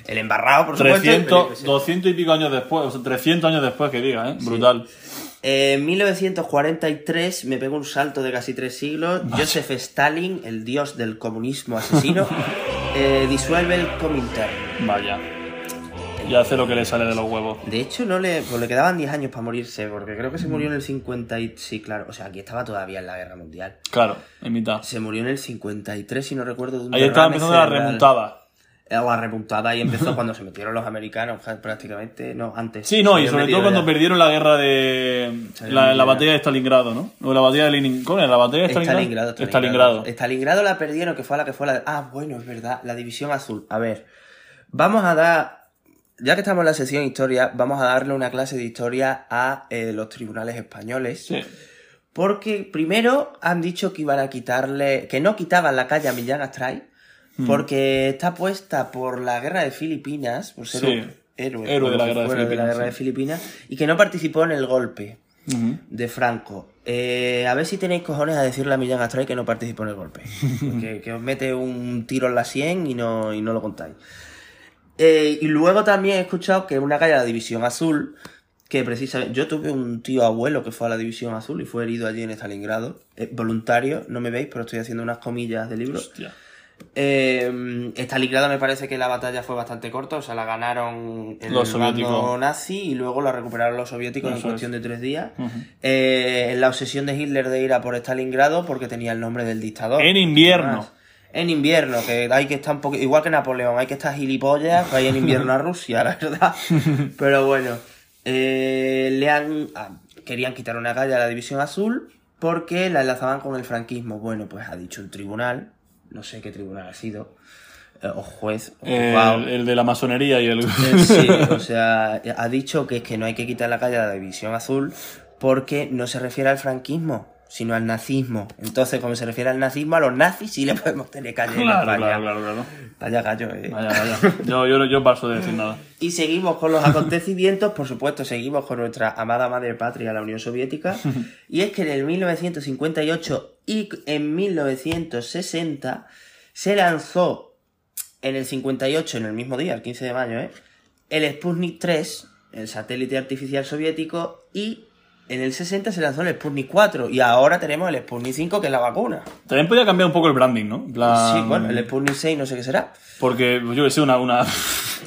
El embarrado, por supuesto. y 300, Felipe VI. 200 y pico años después, o sea, 300 años después que diga, ¿eh? Brutal. Eh, En 1943 me pegó un salto de casi tres siglos. Joseph Stalin, el dios del comunismo asesino, [laughs] eh, disuelve el Comintern. Vaya. Y hace lo que le sale de los huevos. De hecho, no le, pues le quedaban 10 años para morirse, porque creo que se murió en el 50 y... Sí, claro, o sea, aquí estaba todavía en la Guerra Mundial. Claro, en mitad. Se murió en el 53, si no recuerdo. De un Ahí estaba empezando la remontada. La repuntada y empezó cuando se metieron los americanos, prácticamente. No, antes. Sí, no, y sobre todo cuando perdieron la guerra de. La, la batalla de Stalingrado, ¿no? O la batalla de Lenin. ¿Cómo era? ¿La batalla de. Stalingrado? Stalingrado, Stalingrado. Stalingrado la perdieron, que fue la que fue la. Ah, bueno, es verdad, la división azul. A ver, vamos a dar. Ya que estamos en la sección historia, vamos a darle una clase de historia a eh, los tribunales españoles. Sí. Porque primero han dicho que iban a quitarle, que no quitaban la calle a Millán Astray, porque está puesta por la guerra de Filipinas, por ser Sí. un héroe, Héroe de la guerra de Filipinas, guerra sí. de Filipinas, y que no participó en el golpe de Franco. Eh, a ver si tenéis cojones a decirle a Millán Astray que no participó en el golpe. [laughs] que, que os mete un tiro en la sien y no, y no lo contáis. Eh, y luego también he escuchado que una calle de la División Azul, que precisamente yo tuve un tío abuelo que fue a la División Azul y fue herido allí en Stalingrado, eh, voluntario, no me veis, pero estoy haciendo unas comillas de libro. Hostia. Eh, Stalingrado me parece que la batalla fue bastante corta, o sea, la ganaron el Los soviéticos. nazi y luego la recuperaron los soviéticos en cuestión de tres días. Eh, la obsesión de Hitler de ir a por Stalingrado porque tenía el nombre del dictador. En invierno. En invierno, que hay que estar un poco, igual que Napoleón, hay que estar gilipollas para ir en invierno a [laughs] Rusia, la verdad. Pero bueno, eh, le han, ah, querían quitar una calle a la División Azul porque la enlazaban con el franquismo. Bueno, pues ha dicho el tribunal, no sé qué tribunal ha sido, eh, o juez, o El, juzgado. el de la masonería y el. Eh, Sí, [laughs] o sea, ha dicho que es que no hay que quitar la calle a la División Azul porque no se refiere al franquismo, sino al nazismo. Entonces, como se refiere al nazismo, a los nazis sí le podemos tener calle en Claro, España. claro, claro, claro. Vaya gallo, eh. Vaya, vaya. Yo, yo, yo paso de decir nada. Y seguimos con los acontecimientos, por supuesto, seguimos con nuestra amada madre patria, la Unión Soviética. [laughs] Y es que en el 1958 y en 1960 se lanzó en el 58, en el mismo día, el 15 de mayo, ¿eh? el Sputnik 3, el satélite artificial soviético, y en el 60 se lanzó el Sputnik 4, y ahora tenemos el Sputnik 5, que es la vacuna. También podría cambiar un poco el branding, ¿no? Plan, Sí, bueno, el Sputnik 6 no sé qué será. Porque yo que sé, una, una, [laughs]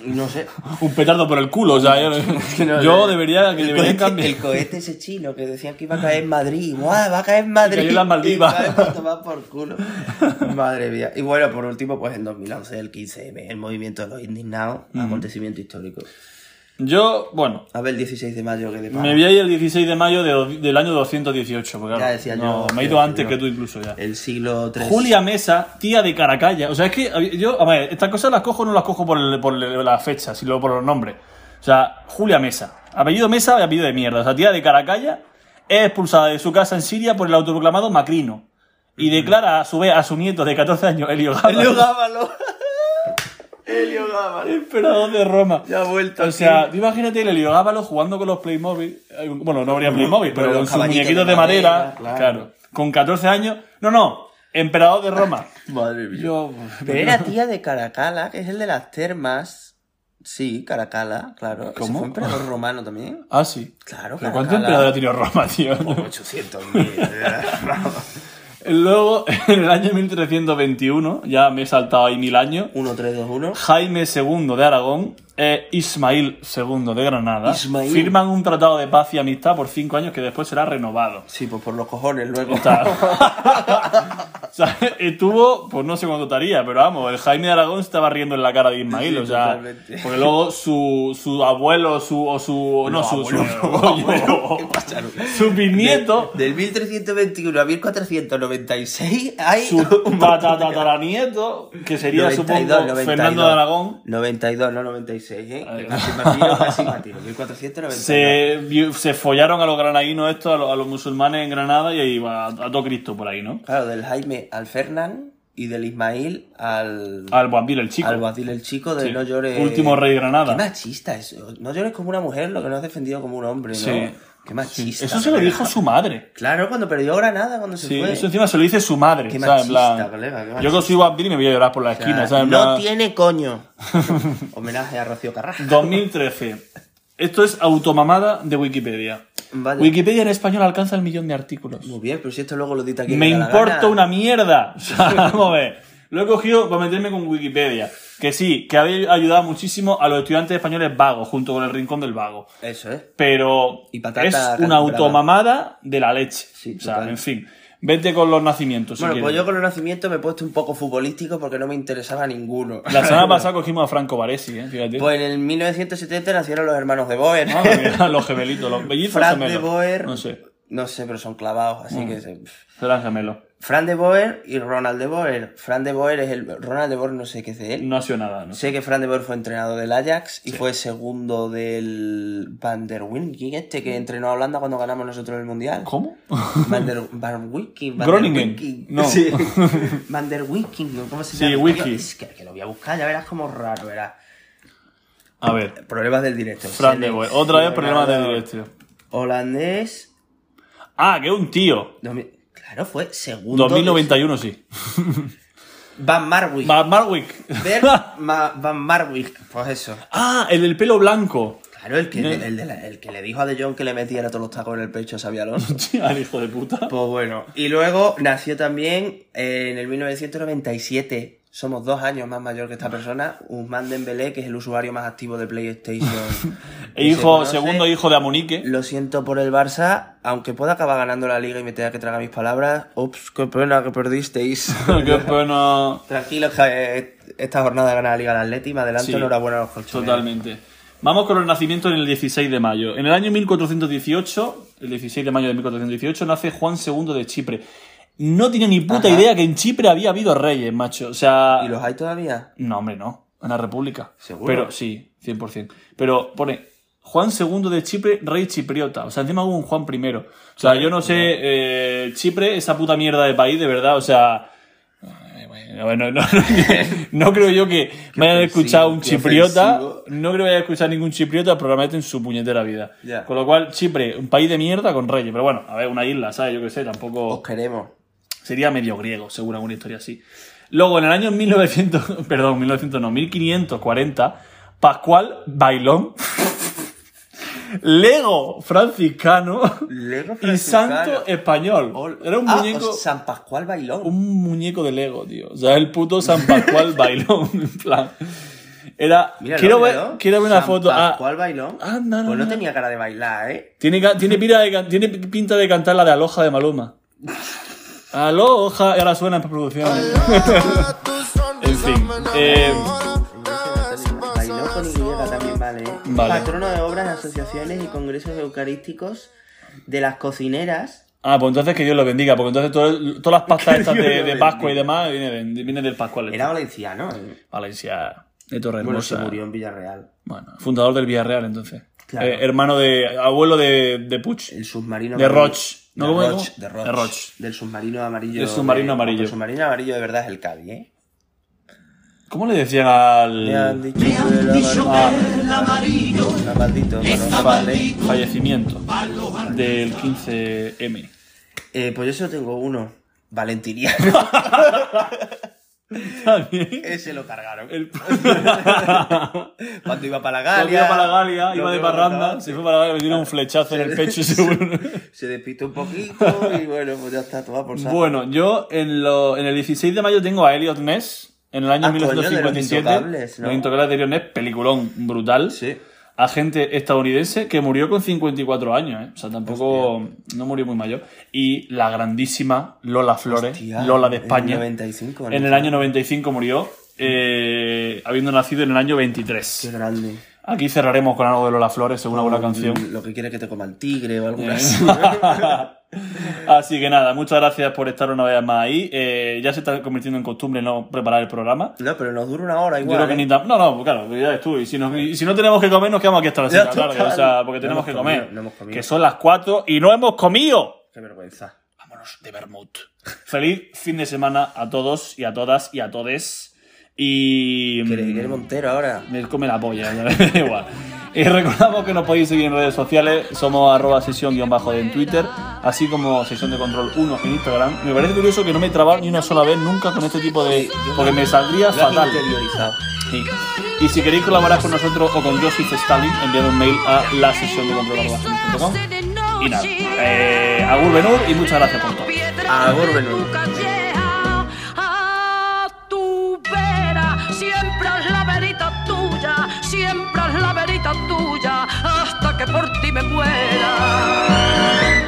No sé. [laughs] un petardo por el culo. [laughs] O sea, yo, yo debería que el deberían cohete, cambiar. el cohete ese chino que decían que iba a caer en Madrid. ¡Guau! Va a caer en Madrid. cayó en las Maldivas. Y para tomar por culo. Madre mía. Y bueno, por último, pues en 2011, el 15M, el movimiento de los indignados, acontecimiento histórico. Yo, bueno, A ver, el 16 de mayo que de me vi ahí el 16 de mayo de- del año 218. Porque, Ya decía no, yo me he ido antes que tú incluso ya. El siglo III. Julia Mesa, tía de Caracalla. O sea, es que yo, a ver, estas cosas las cojo no las cojo por, el- por la fecha, sino por los nombres. O sea, Julia Mesa. Apellido Mesa y apellido de mierda. O sea, tía de Caracalla es expulsada de su casa en Siria por el autoproclamado Macrino. Y declara a su vez a su nieto de 14 años, Elio [laughs] Gábalo, Helio Gábalo. Helio Gábalo. emperador de Roma. Ya ha vuelto. O sea, tú imagínate el Elio Gábalo jugando con los Playmobil. eh, Bueno, no habría Playmobil, pero con sus muñequitos de de madera. madera, claro. claro. Con 14 años. No, no. Emperador de Roma. [laughs] Madre mía. Yo. Pero era tía de Caracala, que es el de las termas. Sí, Caracala, claro. ¿Cómo? fue emperador romano también. Ah, sí. Claro, ¿Pero Caracalla. cuánto emperador ha tenido Roma, tío? 800.000. [laughs] Luego, [laughs] en el año 1321, ya me he saltado ahí mil años, 1, 3, 2, 1. Jaime II de Aragón e Ismail II de Granada Ismail. firman un tratado de paz y amistad por cinco años que después será renovado. Sí, pues por los cojones luego. Sea, [laughs] o sea, [laughs] estuvo, pues no sé cuánto estaría, pero vamos, el Jaime de Aragón estaba riendo en la cara de Ismail, Sí, o sea, totalmente. porque luego su, su abuelo, su, o su, no, su, su, abuelo. ¿Qué pasa? su bisnieto, Del 1321 a 1496 hay su [laughs] un tataranieto, que sería, 92, supongo, 92. Fernando de Aragón, 92, no 96, ¿eh? [laughs] Casi me tiro, casi me tiro. 1492. se, se follaron a los granadinos estos, a los, a los musulmanes en Granada y ahí va a, a todo Cristo por ahí, ¿no? Claro, del Jaime al Fernán y del Ismail al... Al Boabdil el chico. Al Batil el chico de Sí. No llores... Último rey de Granada. Qué machista eso. No llores como una mujer, lo que no has defendido como un hombre, ¿no? Sí. Qué machista. Eso se lo dijo su madre. Claro, cuando perdió Granada, cuando se Sí, fue. eso encima se lo dice su madre. Qué ¿sabes? En plan, machista, colega, qué yo que soy Boabdil y me voy a llorar por la O sea, esquina. ¿sabes? No plan, tiene coño. [laughs] Homenaje a Rocío Carrasco. 2013. Esto es automamada de Wikipedia. Wikipedia en español alcanza el millón de artículos. Muy bien, pero si esto luego lo dita aquí. Me importa una mierda. [laughs] O sea, vamos a ver. Lo he cogido para meterme con Wikipedia. Que sí, que había ayudado muchísimo a los estudiantes españoles vagos, junto con el Rincón del Vago. Eso, ¿eh? Pero Y patata es una automamada de la leche. Sí, o sea, total. en fin. Vete con los nacimientos. si bueno, pues yo con el nacimiento me he puesto un poco futbolístico porque no me interesaba ninguno. La semana [laughs] pasada cogimos a Franco Baresi, ¿eh? Fíjate. Pues en el 1970 nacieron los hermanos de Boer. Ah, [laughs] los gemelitos, los mellizos Franz gemelos. de Boer. No sé. No sé, pero son clavados, así Mm. que... se- Serán gemelos. Fran de Boer y Ronald de Boer. Fran de Boer es el... Ronald de Boer no sé qué es de él. No ha sido nada, ¿no? Sé que Fran de Boer fue entrenador del Ajax y fue segundo del Van der Winking este que entrenó a Holanda cuando ganamos nosotros el Mundial. ¿Cómo? Van der, Van Winking. Van Groningen. der. No. Sí. [laughs] Van der Winking, ¿no? ¿cómo se Sí, llama? Wiki. Es que, que lo voy a buscar, ya verás como raro, verás. A ver. Problemas del directo. Fran de Boer. Otra vez problemas de Leonardo- directo. Holandés. Ah, que un tío. Claro, fue segundo. 2091, sí. Van [laughs] Marwijk. Van Marwick. Bert [laughs] Ma- Van Marwijk. Pues eso. ah, el del pelo blanco. Claro, el que, el, que le dijo a De Jong que le metiera todos los tacos en el pecho a Xabi Alonso. Al hijo de puta. Pues bueno. Y luego nació también en el 1997. Somos dos años más mayor que esta persona. Usman Dembélé, que es el usuario más activo de PlayStation. [laughs] E se hijo, segundo hijo de Amunique. Lo siento por el Barça, aunque pueda acabar ganando la liga y me tenga que tragar mis palabras. Ups, qué pena que perdisteis. [laughs] Qué pena. Tranquilos que eh, esta jornada gana la Liga del Atleti. Más adelante, Sí, enhorabuena a los colchoneros. Totalmente. Vamos con los nacimientos en el 16 de mayo. En el año 1418, el 16 de mayo de 1418, nace Juan II de Chipre. No tenía ni puta Ajá. idea que en Chipre había habido reyes, macho. O sea. ¿Y los hay todavía? No, hombre, no. En la República. ¿Seguro? Pero sí, 100%. Pero pone Juan II de Chipre, rey chipriota. O sea, encima hubo un Juan I. O sea, yo no sé, eh, Chipre, esa puta mierda de país, de verdad, o sea. Bueno, no, no, no [laughs] creo yo que me hayan escuchado un chipriota. ofensivo. No creo que haya escuchado ningún chipriota probablemente en su puñetera vida. Ya. Con lo cual, Chipre, un país de mierda con reyes. Pero bueno, a ver, una isla, ¿sabes? Yo qué sé, tampoco. Os queremos. Sería medio griego, seguro, alguna historia así. Luego, en el año 1900, [laughs] perdón, 1900 no, 1540, Pascual Bailón, [laughs] Lego franciscano Lego y santo franciscano. español. Era un Ah, muñeco, o San Pascual Bailón. un muñeco de Lego, tío. O sea, el puto San Pascual [laughs] Bailón, en plan. Era, Míralo, quiero, ver, quiero ver una San foto. Ah, Pascual Bailón. Anda, no, pues no no. tenía cara de bailar, ¿eh? Tiene, de, tiene pinta de cantar la de Aloja de Maluma. Aloja, y ahora suena en producción. [laughs] en fin. eh, Bailó con Y también vale, ¿eh? Vale. Patrono de obras, asociaciones y congresos eucarísticos de las cocineras. ah, pues entonces que Dios lo bendiga, porque entonces todo- todas las pastas [laughs] estas de, Pascua y demás viene, de- viene del Pascual. este. Era valenciano, ¿eh? Valencia de Torre Bueno, se murió en Villarreal. Bueno, fundador del Villarreal entonces. Claro. Eh, hermano de. abuelo de, de Puig. El submarino De Roch. ¿No? de ¿Cómo es? Roch, ¿Cómo? de Roch. De Roch. Del submarino amarillo. Del submarino de- amarillo. El submarino amarillo de verdad es el Cádiz, ¿eh? ¿Cómo le decían al. Me han dicho que era amarillo. Está maldito, pero no vale. fallecimiento del 15M? Eh, pues yo solo tengo uno. Valentiniano. [laughs] Ese lo cargaron. El... [laughs] Cuando iba para la Cuando Galia. iba para la Galia, iba de parranda, se fue para la Galia, me dieron un flechazo en el pecho [laughs] seguro. Se despistó un poquito y bueno, pues ya está, todo por saco. Bueno, yo en, lo, en el 16 de mayo tengo a Elliot Ness, en el año Ah, coño, de los 1957. Intocables, ¿no? Los Intocables de Elliot Ness, peliculón brutal. Sí. Agente estadounidense que murió con 54 años, ¿eh? O sea, tampoco. No murió muy mayor. Y la grandísima Lola Flores, Hostia, Lola de en el España. 95, ¿no? En el año 95 murió, eh, habiendo nacido en el año Qué 23. grande. Aquí cerraremos con algo de Lola Flores, según una buena canción. Lo que quiere que te coma el tigre o alguna Eh. así. [laughs] Así que nada, muchas gracias por estar una vez más ahí. Eh, ya se está convirtiendo en costumbre no preparar el programa. No, pero nos dura una hora Yo igual. creo que ¿eh? ni No, no, claro, ya ves tú. Y si, nos- y si no tenemos que comer, nos quedamos aquí hasta las Ya, 6 de la tarde. O sea, porque tenemos que comido, comer. no hemos comido. Que son las 4 y no hemos comido. Qué vergüenza. Vámonos de Bermud. Feliz fin de semana a todos y a todas y a todes. Y. ¿Quiere, quiere Montero ahora? Me come la polla, ya me da [laughs] igual. Y recordamos que nos podéis seguir en redes sociales, somos arroba sesión guion bajo en Twitter, así como sesión de control 1 en Instagram. Me parece curioso que no me he trabado ni una sola vez nunca con este tipo de... porque me saldría fatal. Sí. Y si queréis colaborar con nosotros o con Joseph Stalin, enviad un mail a la sesión de control. Y nada, eh, agur Benur y muchas gracias por todo. Agur, Benur. Siempre es la verita tuya, siempre es la verita tuya, hasta que por ti me muera.